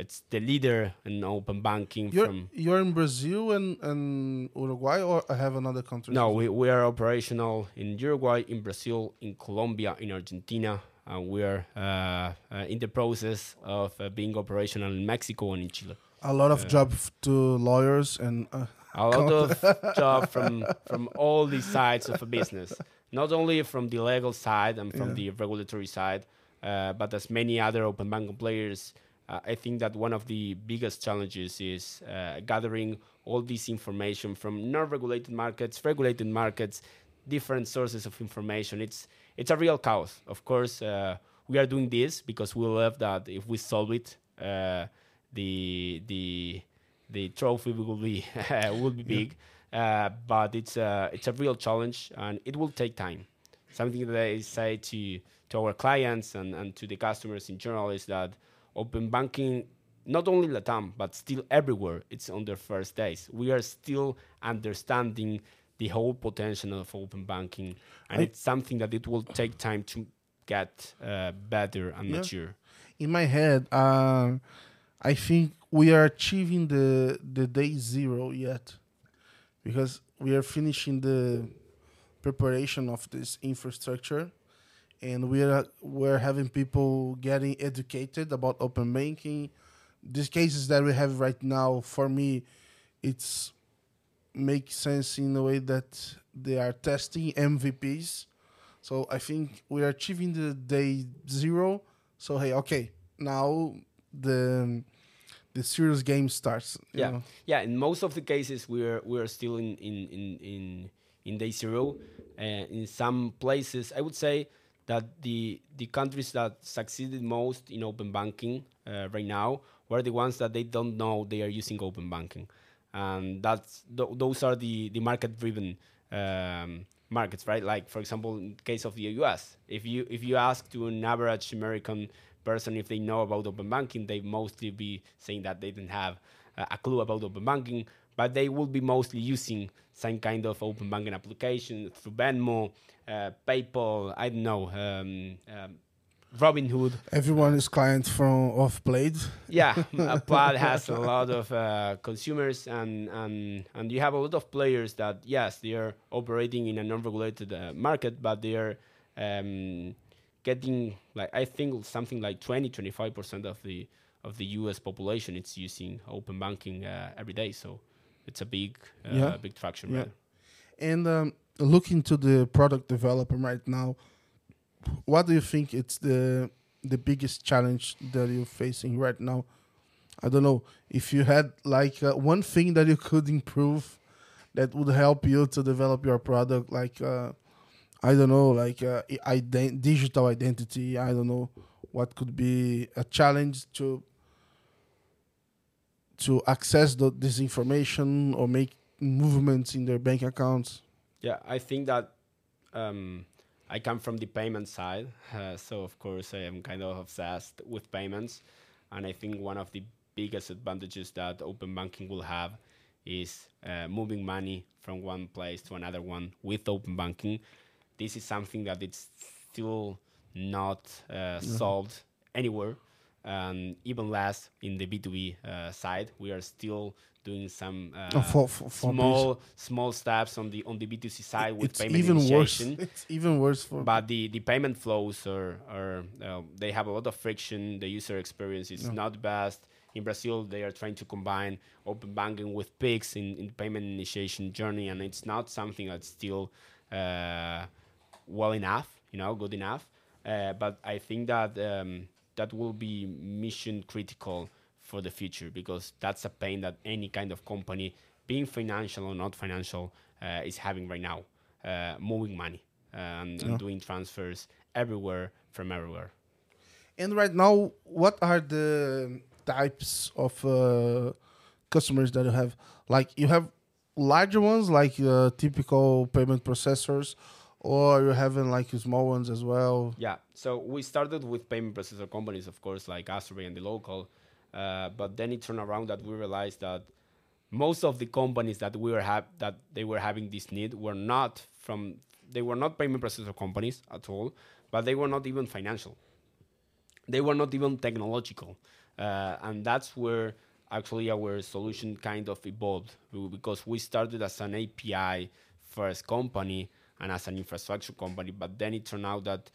it's the leader in open banking. You're, from you're in Brazil and, and Uruguay, or I have another country? No, we, we are operational in Uruguay, in Brazil, in Colombia, in Argentina, and we are uh, uh, in the process of uh, being operational in Mexico and in Chile. A lot of uh, job to lawyers and uh, a lot of job from from all these sides of a business, not only from the legal side and from yeah. the regulatory side, uh, but as many other open banking players uh, I think that one of the biggest challenges is uh, gathering all this information from non-regulated markets, regulated markets, different sources of information. It's it's a real chaos. Of course, uh, we are doing this because we love that if we solve it, uh, the the the trophy will be will be big. Yeah. Uh, but it's a it's a real challenge and it will take time. Something that I say to to our clients and, and to the customers in general is that open banking not only Latam, but still everywhere, it's on their first days. We are still understanding the whole potential of open banking, and I, it's something that it will take time to get uh, better and yeah. mature. In my head, uh, I think we are achieving the the day zero yet, because we are finishing the preparation of this infrastructure and we're we're having people getting educated about open banking. These cases that we have right now, for me, it's makes sense in a way that they are testing MVPs. So I think we are achieving the day zero. So hey, okay, now the the serious game starts. yeah, know? yeah. In most of the cases, we're we're still in in in in, in day zero. Uh, in some places, I would say that the the countries that succeeded most in open banking uh, right now were the ones that they don't know they are using open banking, and that's th- those are the the market driven. Um, markets right like for example in case of the US if you if you ask to an average American person if they know about open banking they mostly be saying that they didn't have uh, a clue about open banking but they will be mostly using some kind of open banking application through Venmo, uh, PayPal, I don't know, um, um, Robinhood. Everyone is client from of Plaid. Yeah, Plaid has a lot of uh, consumers, and, and and you have a lot of players that yes, they are operating in a non-regulated uh, market, but they are um, getting like I think something like 20, 25 percent of the of the U.S. population. It's using open banking uh, every day, so it's a big uh, yeah. big traction, yeah. right? And um, looking to the product development right now, what do you think it's the the biggest challenge that you're facing right now? I don't know if you had like uh, one thing that you could improve that would help you to develop your product, like uh, I don't know, like uh, ident- digital identity. I don't know what could be a challenge to to access the, this information or make movements in their bank accounts? Yeah, I think that um, I come from the payment side, uh, so of course I am kind of obsessed with payments, and I think one of the biggest advantages that open banking will have is uh, moving money from one place to another one with open banking. This is something that it's still not uh, solved anywhere and even less in the B2B uh, side. We are still doing some uh, oh, for, for, for small small steps on the on the B2C side with it's payment even initiation. worse. It's even worse for. But the, the payment flows are are uh, they have a lot of friction. The user experience is not best. In Brazil, they are trying to combine open banking with Pix in, in the payment initiation journey, and it's not something that's still uh, well enough, you know, good enough. Uh, but I think that um, that will be mission critical for the future because that's a pain that any kind of company, being financial or not financial, uh, is having right now, uh, moving money and, and doing transfers everywhere from everywhere. And right now, what are the types of uh, customers that you have? Like you have larger ones, like uh, typical payment processors, or you're having like small ones as well. Yeah. So we started with payment processor companies, of course, like AstroPay and dLocal. Uh, but then it turned around that we realized that most of the companies that we were have that they were having this need were not from they were not payment processor companies at all, but they were not even financial. They were not even technological, uh, and that's where actually our solution kind of evolved because we started as an API first company and as an infrastructure company, but then it turned out that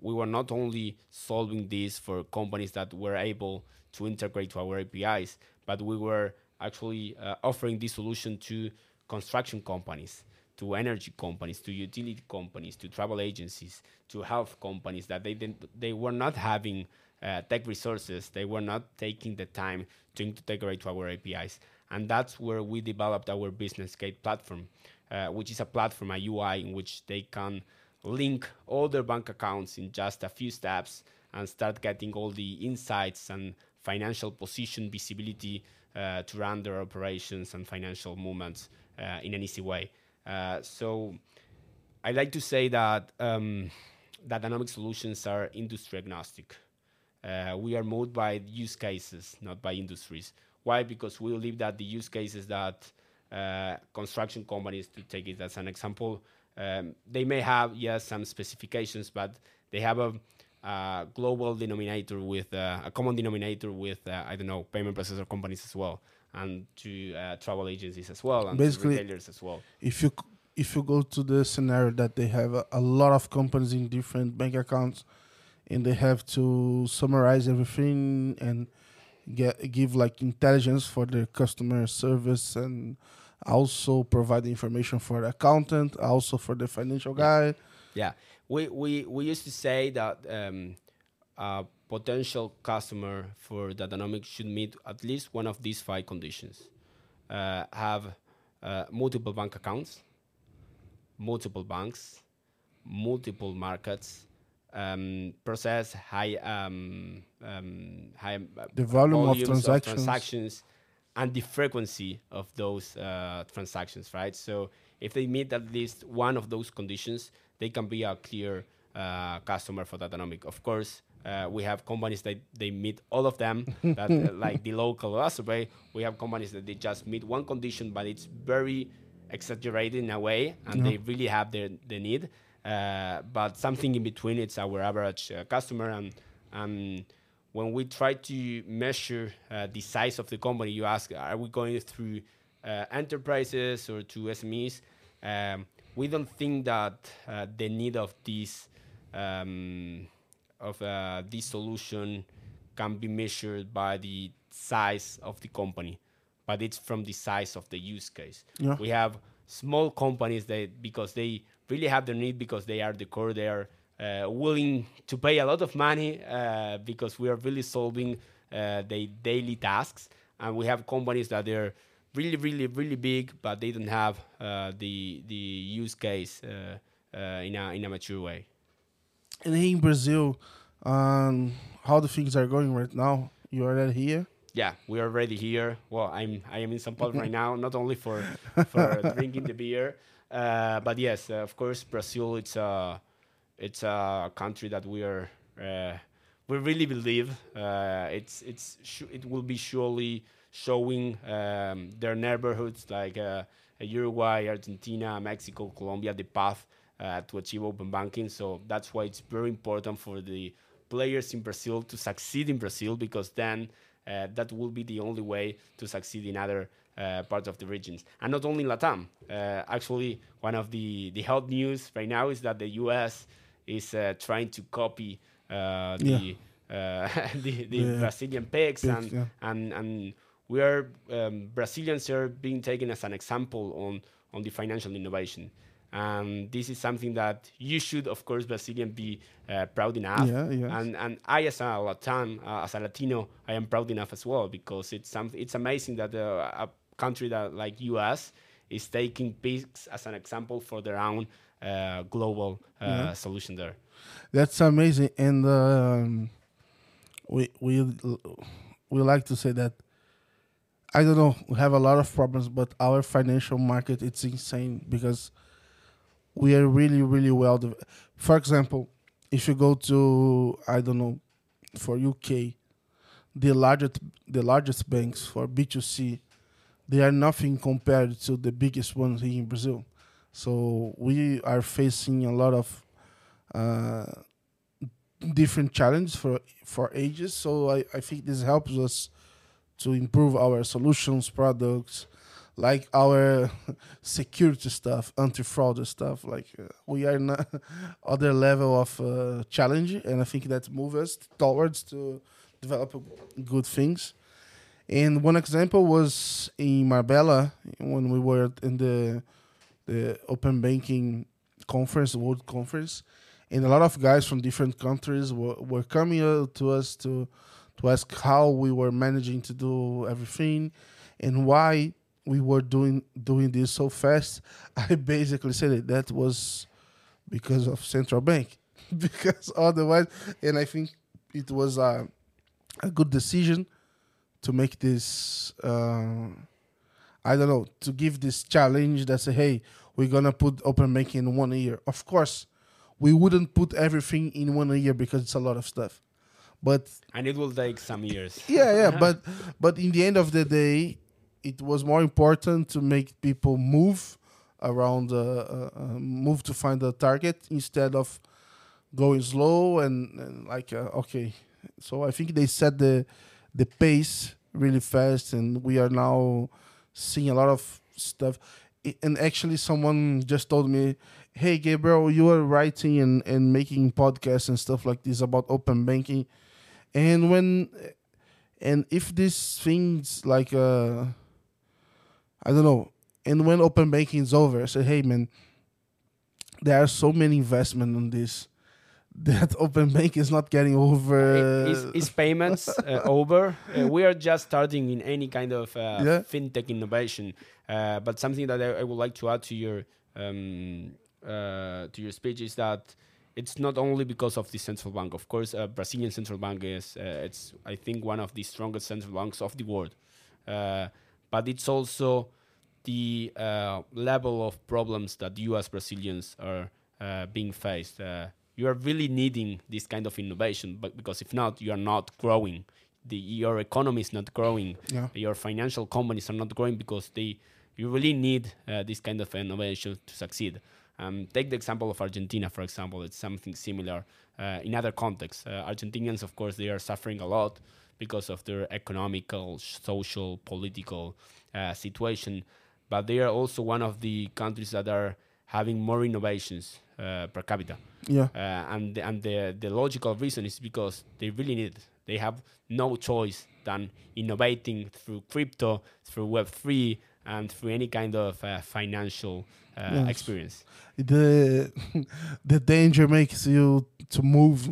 we were not only solving this for companies that were able to integrate to our APIs, but we were actually uh, offering this solution to construction companies, to energy companies, to utility companies, to travel agencies, to health companies that they didn't, they were not having uh, tech resources, they were not taking the time to integrate to our APIs, and that's where we developed our Business Gate platform, uh, which is a platform, a UI in which they can link all their bank accounts in just a few steps and start getting all the insights and financial position visibility uh, to run their operations and financial movements uh, in an easy way. Uh, so I like to say that um, Datanomik solutions are industry agnostic. Uh, we are moved by use cases, not by industries. Why? Because we believe that the use cases that construction companies, to take it as an example, um, they may have yes some specifications, but they have a, a global denominator with uh, a common denominator with uh, I don't know payment processor companies as well, and to uh, travel agencies as well, and Basically, retailers as well. If you if you go to the scenario that they have a, a lot of companies in different bank accounts, and they have to summarize everything and get give like intelligence for the customer service and also provide information for the accountant, also for the financial guy. Yeah, we we, we used to say that um, a potential customer for Datanomik should meet at least one of these five conditions: uh, have uh, multiple bank accounts, multiple banks, multiple markets, um, process high um, um, high uh, The volume of transactions. transactions and the frequency of those uh, transactions, right? So if they meet at least one of those conditions, they can be a clear uh, customer for Datanomik. Of course, uh, we have companies that they meet all of them, that uh, like the local AstroPay. We have companies that they just meet one condition, but it's very exaggerated in a way, and they really have their the need. Uh, but something in between, it's our average uh, customer, and um, when we try to measure uh, the size of the company, you ask, are we going through uh, enterprises or to SMEs? Um, we don't think that uh, the need of this um, of uh, this solution can be measured by the size of the company, but it's from the size of the use case. Yeah. We have small companies that because they really have the need because they are the core, they are uh, willing to pay a lot of money uh, because we are really solving uh, their daily tasks. And we have companies that they're really, really, really big, but they don't have uh, the the use case uh, uh, in a in a mature way. And in Brazil, um, how the things are going right now? You are here. Yeah, we are already here. Well, I'm I am in São Paulo right now, not only for for drinking the beer, uh, but yes, uh, of course, Brazil. It's a it's a country that we are uh, we really believe uh, it's it's it will be surely showing um, their neighborhoods like uh, Uruguay, Argentina, Mexico, Colombia the path uh, to achieve open banking. So that's why it's very important for the players in Brazil to succeed in Brazil because then uh, that will be the only way to succeed in other uh, parts of the regions. And not only in Latam. Uh, actually, one of the, the hot news right now is that the US is uh, trying to copy uh, the, yeah. the, the yeah. Brazilian PIX, and, yeah. and, and we are um, Brazilians are being taken as an example on, on the financial innovation. And this is something that you should, of course, Brazilian be uh, proud enough. Yeah, yes. And and I, as a Latin, uh, as a Latino, I am proud enough as well because it's something. It's amazing that uh, a country that like U.S. is taking PIX as an example for their own uh, global uh, yeah. solution there. That's amazing, and um, we we we like to say that. I don't know. We have a lot of problems, but our financial market it's insane because we are really really well. For example, if you go to I don't know, for UK, the largest the largest banks for B two C, they are nothing compared to the biggest ones here in Brazil. So we are facing a lot of uh, different challenges for for ages. So I, I think this helps us to improve our solutions, products, like our security stuff, anti-fraud stuff. Like uh, we are in other level of uh, challenge, and I think that moves us towards to develop good things. And one example was in Marbella when we were in the the open banking conference, world conference, and a lot of guys from different countries were, were coming to us to to ask how we were managing to do everything and why we were doing doing this so fast, I basically said it. That was because of central bank, because otherwise, and I think it was a, a good decision to make this. Uh, I don't know to give this challenge that say, hey, we're gonna put open banking in one year. Of course, we wouldn't put everything in one year because it's a lot of stuff. But and it will take some years. Yeah, yeah, but but in the end of the day, it was more important to make people move around, uh, uh, uh, move to find a target instead of going slow and, and like uh, okay. So I think they set the the pace really fast, and we are now seeing a lot of stuff. And actually, someone just told me, "Hey, Gabriel, you are writing and, and making podcasts and stuff like this about open banking, and when and if these things like uh I don't know. And when open banking is over, I said, hey man, there are so many investment on this that open bank is not getting over. Is, is payments uh, over? Uh, we are just starting in any kind of uh, yeah. fintech innovation. Uh, but something that I, I, would like to add to your um, uh, to your speech is that it's not only because of the central bank. Of course, uh, Brazilian central bank is it's I think one of the strongest central banks of the world. But it's also the uh, level of problems that you as Brazilians are uh, being faced. Uh, you are really needing this kind of innovation, but because if not, you are not growing. The, your economy is not growing. Yeah. Your financial companies are not growing because they you really need uh, this kind of innovation to succeed. Um, take the example of Argentina, for example. It's something similar uh, in other contexts. Uh, Argentinians, of course, they are suffering a lot because of their economical, social, political situation but they are also one of the countries that are having more innovations uh, per capita. Yeah. Uh, and the, and the the logical reason is because they really need it. They have no choice than innovating through crypto, through Web three, and through any kind of uh, financial uh, yes. experience. The the danger makes you to move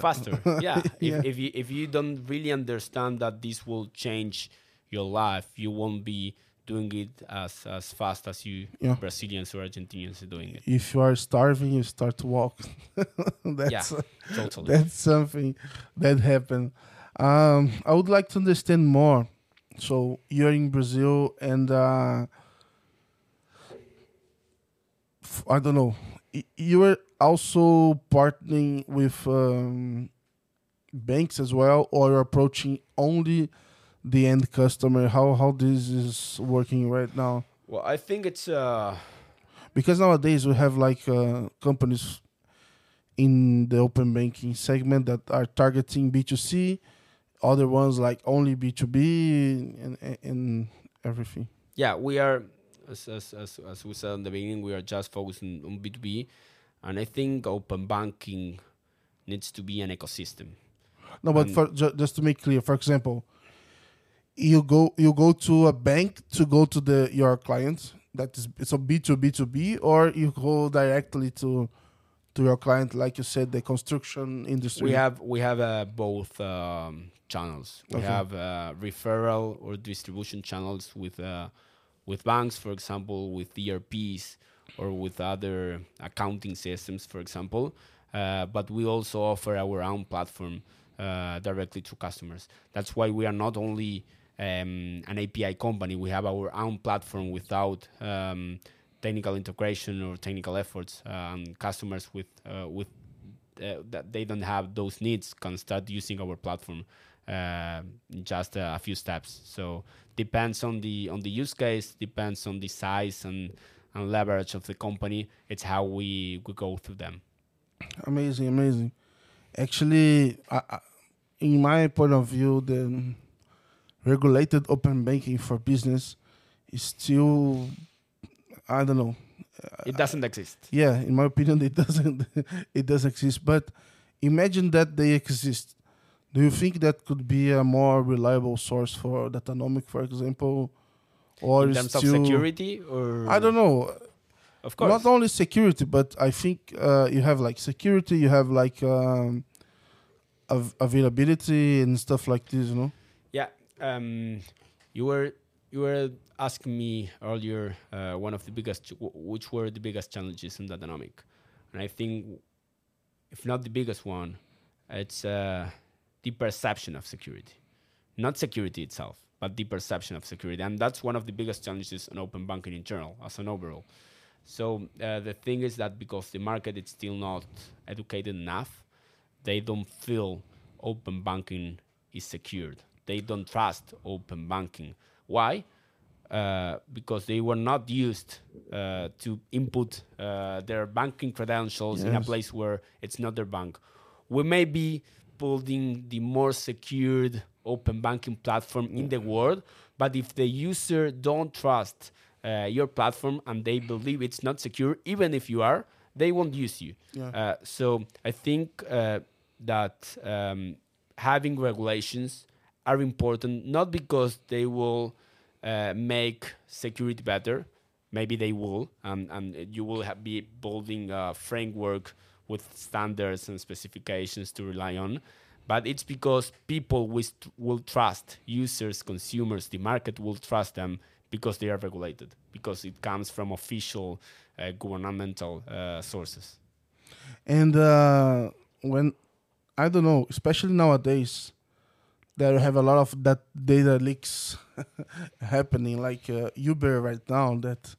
faster. Yeah. yeah. If, if you if you don't really understand that this will change your life, you won't be doing it as as fast as you yeah. Brazilians or Argentinians are doing it. If you are starving, you start to walk. that's yeah, totally. That's something that happened. Um, I would like to understand more. So you're in Brazil, and uh, I don't know. You were also partnering with um, banks as well, or you're approaching only the end customer how how this is working right now well i think it's uh because nowadays we have like uh, companies in the open banking segment that are targeting B2C, other ones like only B2B and, and everything? Yeah, we are, as, as, as, as we said in the beginning, we are just focusing on B2B. And I think open banking needs to be an ecosystem. No, but for, ju- just to make clear, for example, you go you go to a bank to go to the your client that is it's a b2b2b or you go directly to to your client like you said the construction industry we have we have uh, both um, channels we okay. have uh, referral or distribution channels with uh, with banks for example with erps or with other accounting systems for example uh, but we also offer our own platform uh, directly to customers that's why we are not only um, an API company. We have our own platform without um, technical integration or technical efforts, and customers with uh, with uh, that they don't have those needs can start using our platform uh, in just a few steps. So depends on the on the use case, depends on the size and and leverage of the company. It's how we we go through them. Amazing, amazing. Actually, I, I, in my point of view, the regulated open banking for business is still I don't know. It doesn't exist. Yeah, in my opinion, it doesn't. it doesn't exist. But imagine that they exist. Do you think that could be a more reliable source for Datanomik, for example, or in terms of security, or I don't know. Of course, not only security, but I think uh, you have like security, you have like um, av- availability and stuff like this. You know. Yeah, um, you were you were asking me earlier uh, one of the biggest, which were the biggest challenges in Datanomik and I think, if not the biggest one, it's uh, the perception of security, not security itself, but the perception of security, and that's one of the biggest challenges in open banking in general, as an overall. So uh, the thing is that because the market is still not educated enough, they don't feel open banking is secured they don't trust open banking. Why? Uh, because they were not used uh, to input uh, their banking credentials yes. in a place where it's not their bank. We may be building the more secured open banking platform in the world, but if the user don't trust uh, your platform and they believe it's not secure, even if you are, they won't use you. Yeah. Uh, so I think uh, that um, having regulations are important not because they will uh, make security better. Maybe they will and, and you will have, be building a framework with standards and specifications to rely on. But it's because people will trust users consumers the market will trust them because they are regulated because it comes from official uh, governmental uh, sources. And uh, when i don't know especially nowadays there have a lot of that data leaks happening, like uh, Uber right now. That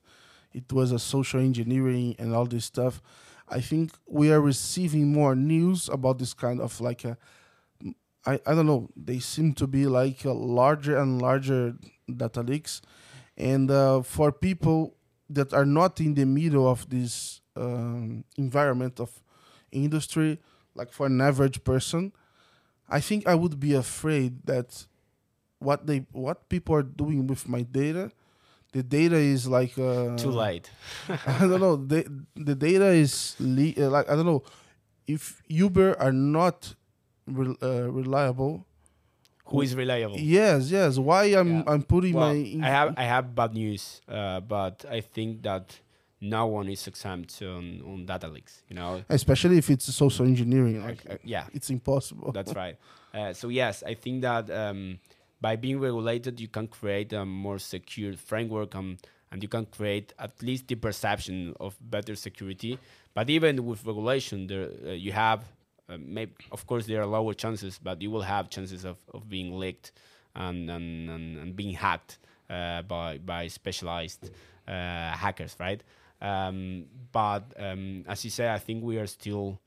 it was a social engineering and all this stuff. I think we are receiving more news about this kind of like a. I, I don't know. They seem to be like a larger and larger data leaks, and uh, for people that are not in the middle of this um, environment of industry, like for an average person, I think I would be afraid that what they what people are doing with my data, the data is like uh, too light. I don't know. The the data is le- uh, like I don't know if Uber are not re- uh, reliable. Who is reliable? Yes, yes. Why I'm yeah. I'm putting well, my. I have I have bad news, uh, but I think that no one is exempt on, on data leaks, you know. Especially if it's social engineering. Like, uh, yeah. It's impossible. That's right. Uh, so, yes, I think that um, by being regulated, you can create a more secure framework um, and you can create at least the perception of better security. But even with regulation, there uh, you have, uh, maybe, of course, there are lower chances, but you will have chances of, of being leaked and, and, and, and being hacked uh, by, by specialized uh, hackers, right? Um, but um, as you say, I think we are still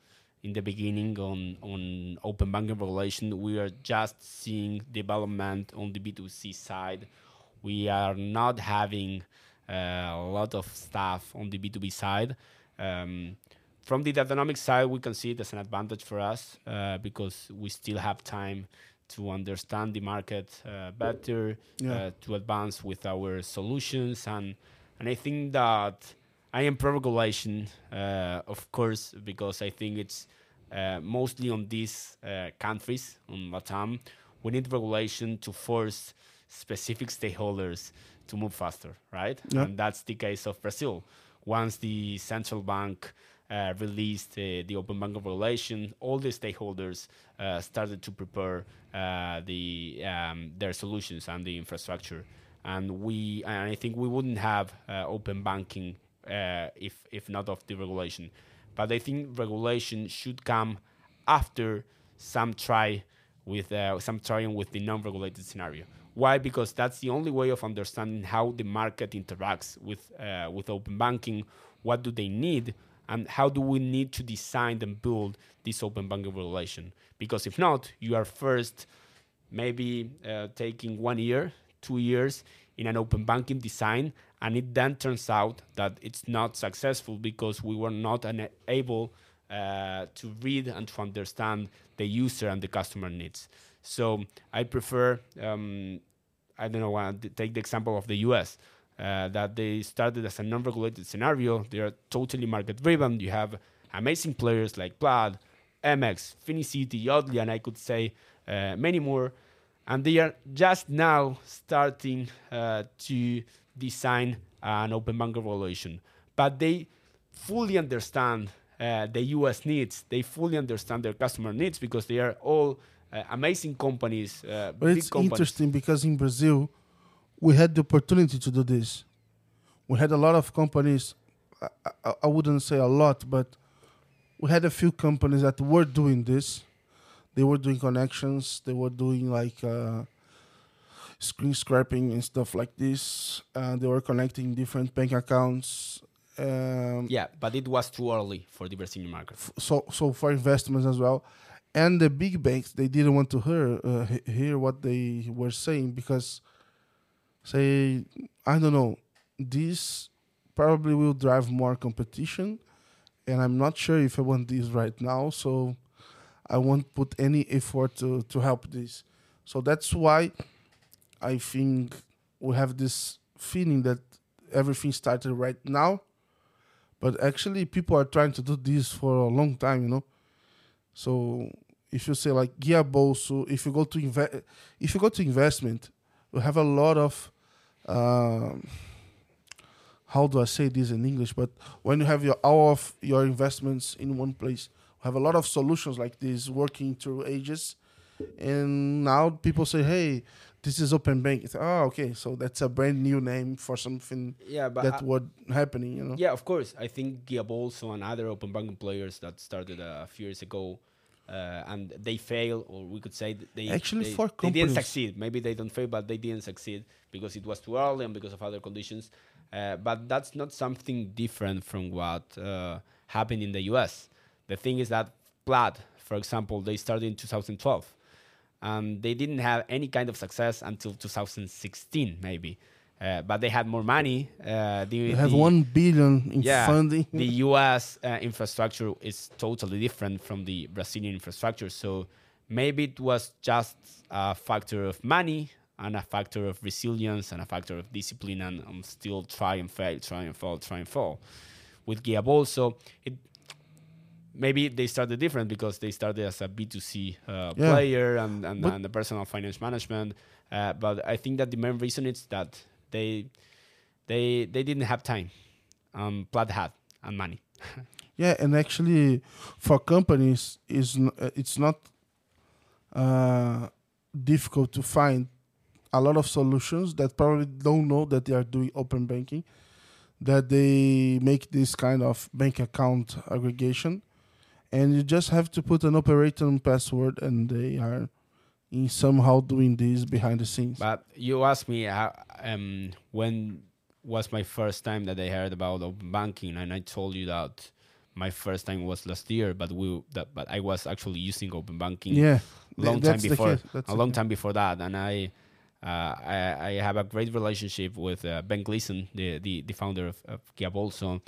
in the beginning on on open banking regulation. We are just seeing development on the B2C side. We are not having uh, a lot of stuff on the B2B side. Um, from Datanomik side, we can see it as an advantage for us uh, because we still have time to understand the market uh, better, yeah. Uh, to advance with our solutions, and and I think that I am pro regulation, uh, of course, because I think it's uh, mostly on these countries on Latam. We need regulation to force specific stakeholders to move faster, right? Yeah. And that's the case of Brazil. Once the central bank uh, released uh, the open banking regulation, all the stakeholders uh, started to prepare uh, the um, their solutions and the infrastructure. And we, and I think we wouldn't have uh, open banking uh, if if not of the regulation. But I think regulation should come after some try with some trying with the non-regulated scenario. Why? Because that's the only way of understanding how the market interacts with uh, with open banking. What do they need, and how do we need to design and build this open banking regulation? Because if not, you are first maybe uh, taking one year, two years in an open banking design, and it then turns out that it's not successful because we were not able uh, to read and to understand the user and the customer needs. So I prefer, um, I don't know, to take the example of the US. Uh, that they started as a non-regulated scenario. They are totally market-driven. You have amazing players like Plaid, MX, Finicity, Yodlee, and I could say uh, many more. And they are just now starting uh, to design an open banking regulation. But they fully understand uh, the US needs. They fully understand their customer needs because they are all uh, amazing companies. Uh, but it's companies. interesting because in Brazil, we had the opportunity to do this. We had a lot of companies. I, I, I wouldn't say a lot, but we had a few companies that were doing this. They were doing connections. They were doing like uh, screen scraping and stuff like this. Uh, they were connecting different bank accounts. Um, yeah, but it was too early for the Brazilian market. F- so, so for investments as well and the big banks they didn't want to hear uh, hear what they were saying because say I don't know this probably will drive more competition and I'm not sure if I want this right now so I won't put any effort to to help this so that's why I think we have this feeling that everything started right now but actually people are trying to do this for a long time you know so if you say like Guia Bolso, if you go to invest, if you go to investment, you have a lot of um, how do I say this in English? But when you have your all of your investments in one place, you have a lot of solutions like this working through ages, and now people say, hey. This is open bank. It's, oh, okay. So that's a brand new name for something yeah, but that was happening. You know. Yeah, of course. I think Guia Bolso and other open banking players that started a few years ago uh, and they fail, or we could say they actually they, they didn't succeed. Maybe they don't fail, but they didn't succeed because it was too early and because of other conditions. Uh, but that's not something different from what uh, happened in the U.S. The thing is that Plaid, for example, they started in 2012, and they didn't have any kind of success until 2016, maybe. Uh, but they had more money. Uh, the, they have the, one billion in yeah, funding. the U.S. Uh, infrastructure is totally different from the Brazilian infrastructure. So maybe it was just a factor of money and a factor of resilience and a factor of discipline and um, still try and fail, try and fall, try and fall. With Guia Bolso, it maybe they started different because they started as a B2C uh, yeah. player and, and, and, the personal finance management. Uh, but I think that the main reason is that they they they didn't have time. Um, Plaid had and money. yeah, and actually, for companies, is uh, it's not uh, difficult to find a lot of solutions that probably don't know that they are doing open banking, that they make this kind of bank account aggregation, and you just have to put an operator and password, and they are in somehow doing this behind the scenes. But you asked me uh, um, when was my first time that I heard about open banking, and I told you that my first time was last year, but we that but I was actually using open banking. Yeah, long time before a long time before that, and I. Uh, I, I, have a great relationship with uh, Ben Gleason, the, the, the founder of, of Guia Bolso,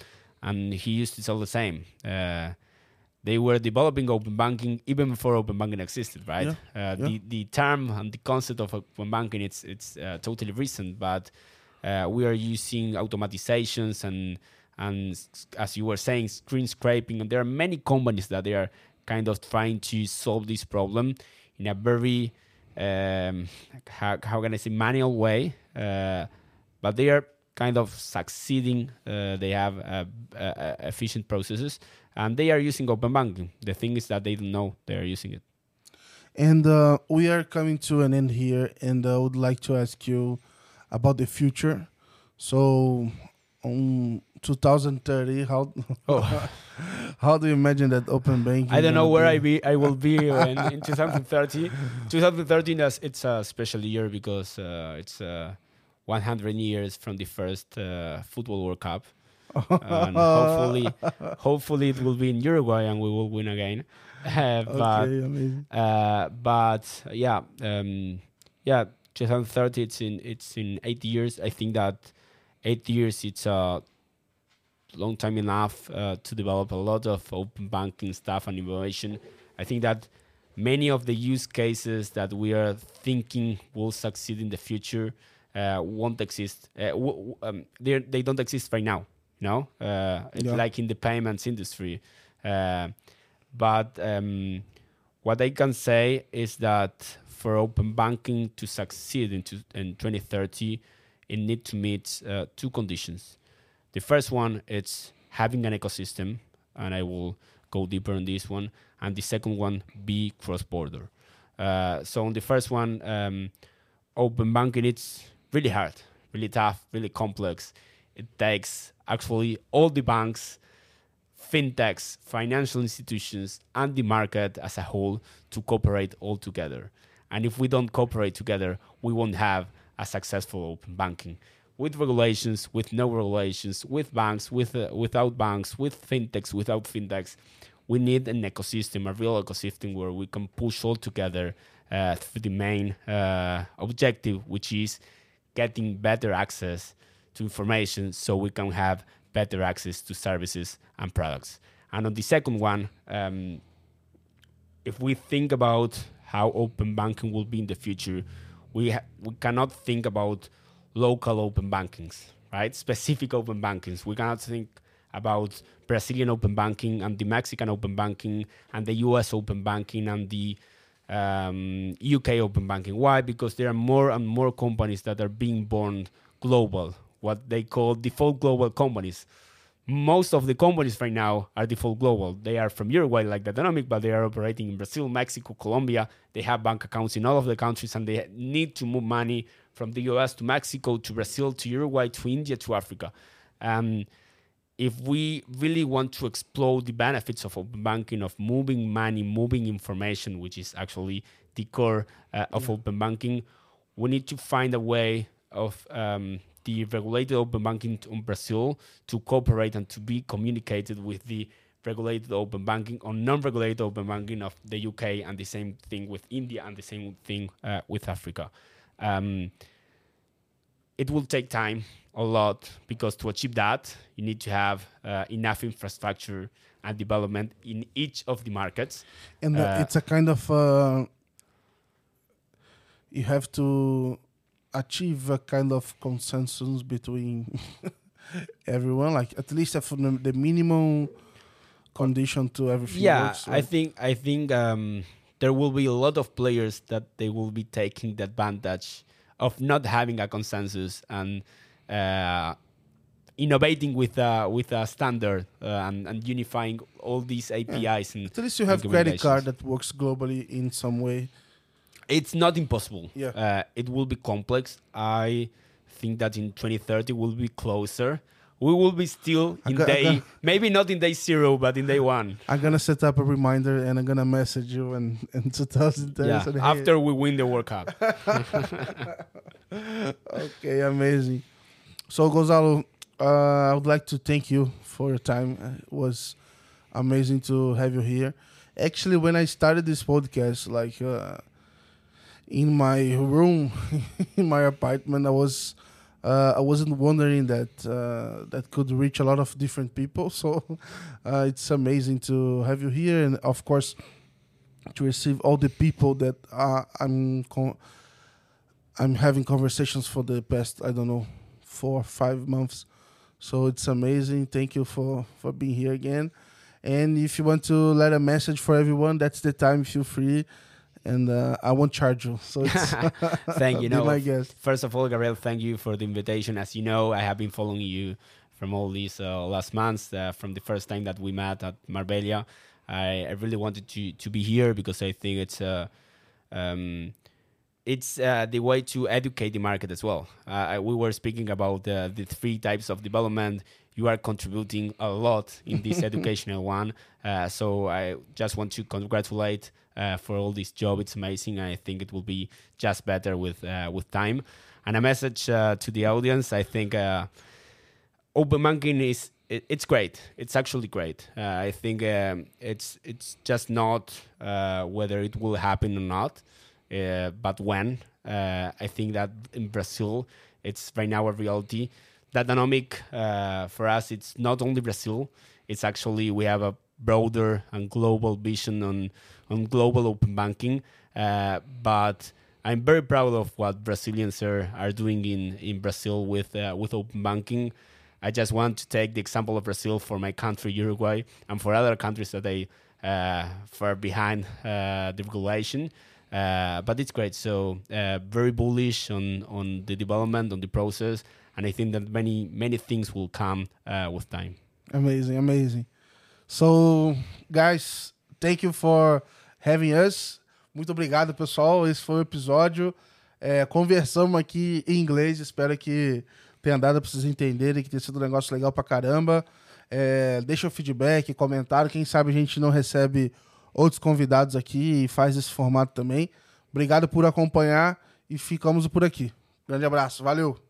and he used to tell the same. Uh, they were developing open banking even before open banking existed, right? Yeah. Uh, yeah. The the term and the concept of open banking it's it's uh, totally recent, but uh, we are using automatizations and and as you were saying, screen scraping, and there are many companies that they are kind of trying to solve this problem in a very um, how, how can I say manual way, uh, but they are kind of succeeding. Uh, they have uh, uh, efficient processes, and they are using open banking. The thing is that they don't know they are using it. And uh, we are coming to an end here, and I would like to ask you about the future. So, um, 2030 how oh. how do you imagine that open banking i don't know where i be i will be in, in 2030 2013 it's a special year because uh, it's uh, 100 years from the first uh, football world cup. And hopefully hopefully it will be in uruguay and we will win again. But okay, uh, but yeah um, yeah 2030 it's in it's in eight years. I think that eight years it's a long time enough uh, to develop a lot of open banking stuff and innovation. I think that many of the use cases that we are thinking will succeed in the future uh, won't exist. Uh, um, they don't exist right now. You know, uh, yeah. like in the payments industry. Uh, but um, what I can say is that for open banking to succeed in, in 2030, it needs to meet uh, two conditions. The first one it's having an ecosystem, and I will go deeper on this one. And the second one be cross border. Uh, so on the first one, um, open banking it's really hard, really tough, really complex. It takes actually all the banks, fintechs, financial institutions, and the market as a whole to cooperate all together. And if we don't cooperate together, we won't have a successful open banking with regulations, with no regulations, with banks, with uh, without banks, with fintechs, without fintechs. We need an ecosystem, a real ecosystem where we can push all together uh, for the main uh, objective, which is getting better access to information so we can have better access to services and products. And on the second one, um, if we think about how open banking will be in the future, we ha- we cannot think about local open bankings, right? Specific open bankings. We cannot think about Brazilian open banking and the Mexican open banking and the US open banking and the um, UK open banking. Why? Because there are more and more companies that are being born global, what they call default global companies most of the companies right now are default global. They are from Uruguay, like Datanomik, but they are operating in Brazil, Mexico, Colombia. They have bank accounts in all of the countries, and they need to move money from the US to Mexico to Brazil to Uruguay to India to Africa. Um, if we really want to explore the benefits of open banking, of moving money, moving information, which is actually the core uh, of yeah. open banking, we need to find a way of um, the regulated open banking in Brazil to cooperate and to be communicated with the regulated open banking or non-regulated open banking of the UK, and the same thing with India, and the same thing uh, with Africa. Um, it will take time a lot because to achieve that, you need to have uh, enough infrastructure and development in each of the markets. And uh, it's a kind of uh, you have to achieve a kind of consensus between everyone, like at least for the minimum condition to everything. Yeah, works, right? I think I think um, there will be a lot of players that they will be taking the advantage of not having a consensus and uh, innovating with a with a standard uh, and, and unifying all these APIs. Yeah. And at least you have credit card that works globally in some way. It's not impossible. Yeah. Uh, it will be complex. I think that in 2030 we'll be closer. We will be still in day, gonna, maybe not in day zero, but in day one. I'm gonna set up a reminder and I'm gonna message you in, in 2030. Yeah, hey. after we win the World Cup. okay, amazing. So Gonzalo, uh, I would like to thank you for your time. It was amazing to have you here. Actually, when I started this podcast, like. Uh, in my room in my apartment. I was uh, I wasn't wondering that uh, that could reach a lot of different people. So uh, it's amazing to have you here, and of course to receive all the people that uh, I'm I'm having conversations for the past I don't know four five months. So it's amazing. Thank you for for being here again. And if you want to let a message for everyone, that's the time. Feel free and uh, I won't charge you. So thank you. no, my guest. First of all, Gabriel, thank you for the invitation. As you know, I have been following you from all these uh, last months, uh, from the first time that we met at Marbella. I, I really wanted to to be here because I think it's a uh, um, it's uh, the way to educate the market as well. Uh, we were speaking about the three types of development. You are contributing a lot in this educational one. Uh, so I just want to congratulate uh, for all this job. It's amazing. I think it will be just better with uh, with time. And a message uh, to the audience. I think uh, open banking is it, it's great. It's actually great. Uh, I think um, it's it's just not uh, whether it will happen or not, but when. I think that in Brazil, it's right now a reality. Datanomik for us, it's not only Brazil. It's actually we have a broader and global vision on on global open banking. Uh, but I'm very proud of what Brazilians are, are doing in, in Brazil with uh, with open banking. I just want to take the example of Brazil for my country, Uruguay, and for other countries that they uh, far behind uh, the regulation. Uh, but it's great. So uh, very bullish on on the development, on the process, and I think that many many things will come uh, with time. Amazing, amazing. So, guys, thank you for having us. Muito obrigado, pessoal. Esse foi o episódio. É, conversamos aqui em inglês. Espero que tenha dado para vocês entenderem que tenha sido um negócio legal pra caramba. É, deixa o feedback, comentário. Quem sabe a gente não recebe outros convidados aqui e faz esse formato também. Obrigado por acompanhar e ficamos por aqui. Grande abraço. Valeu!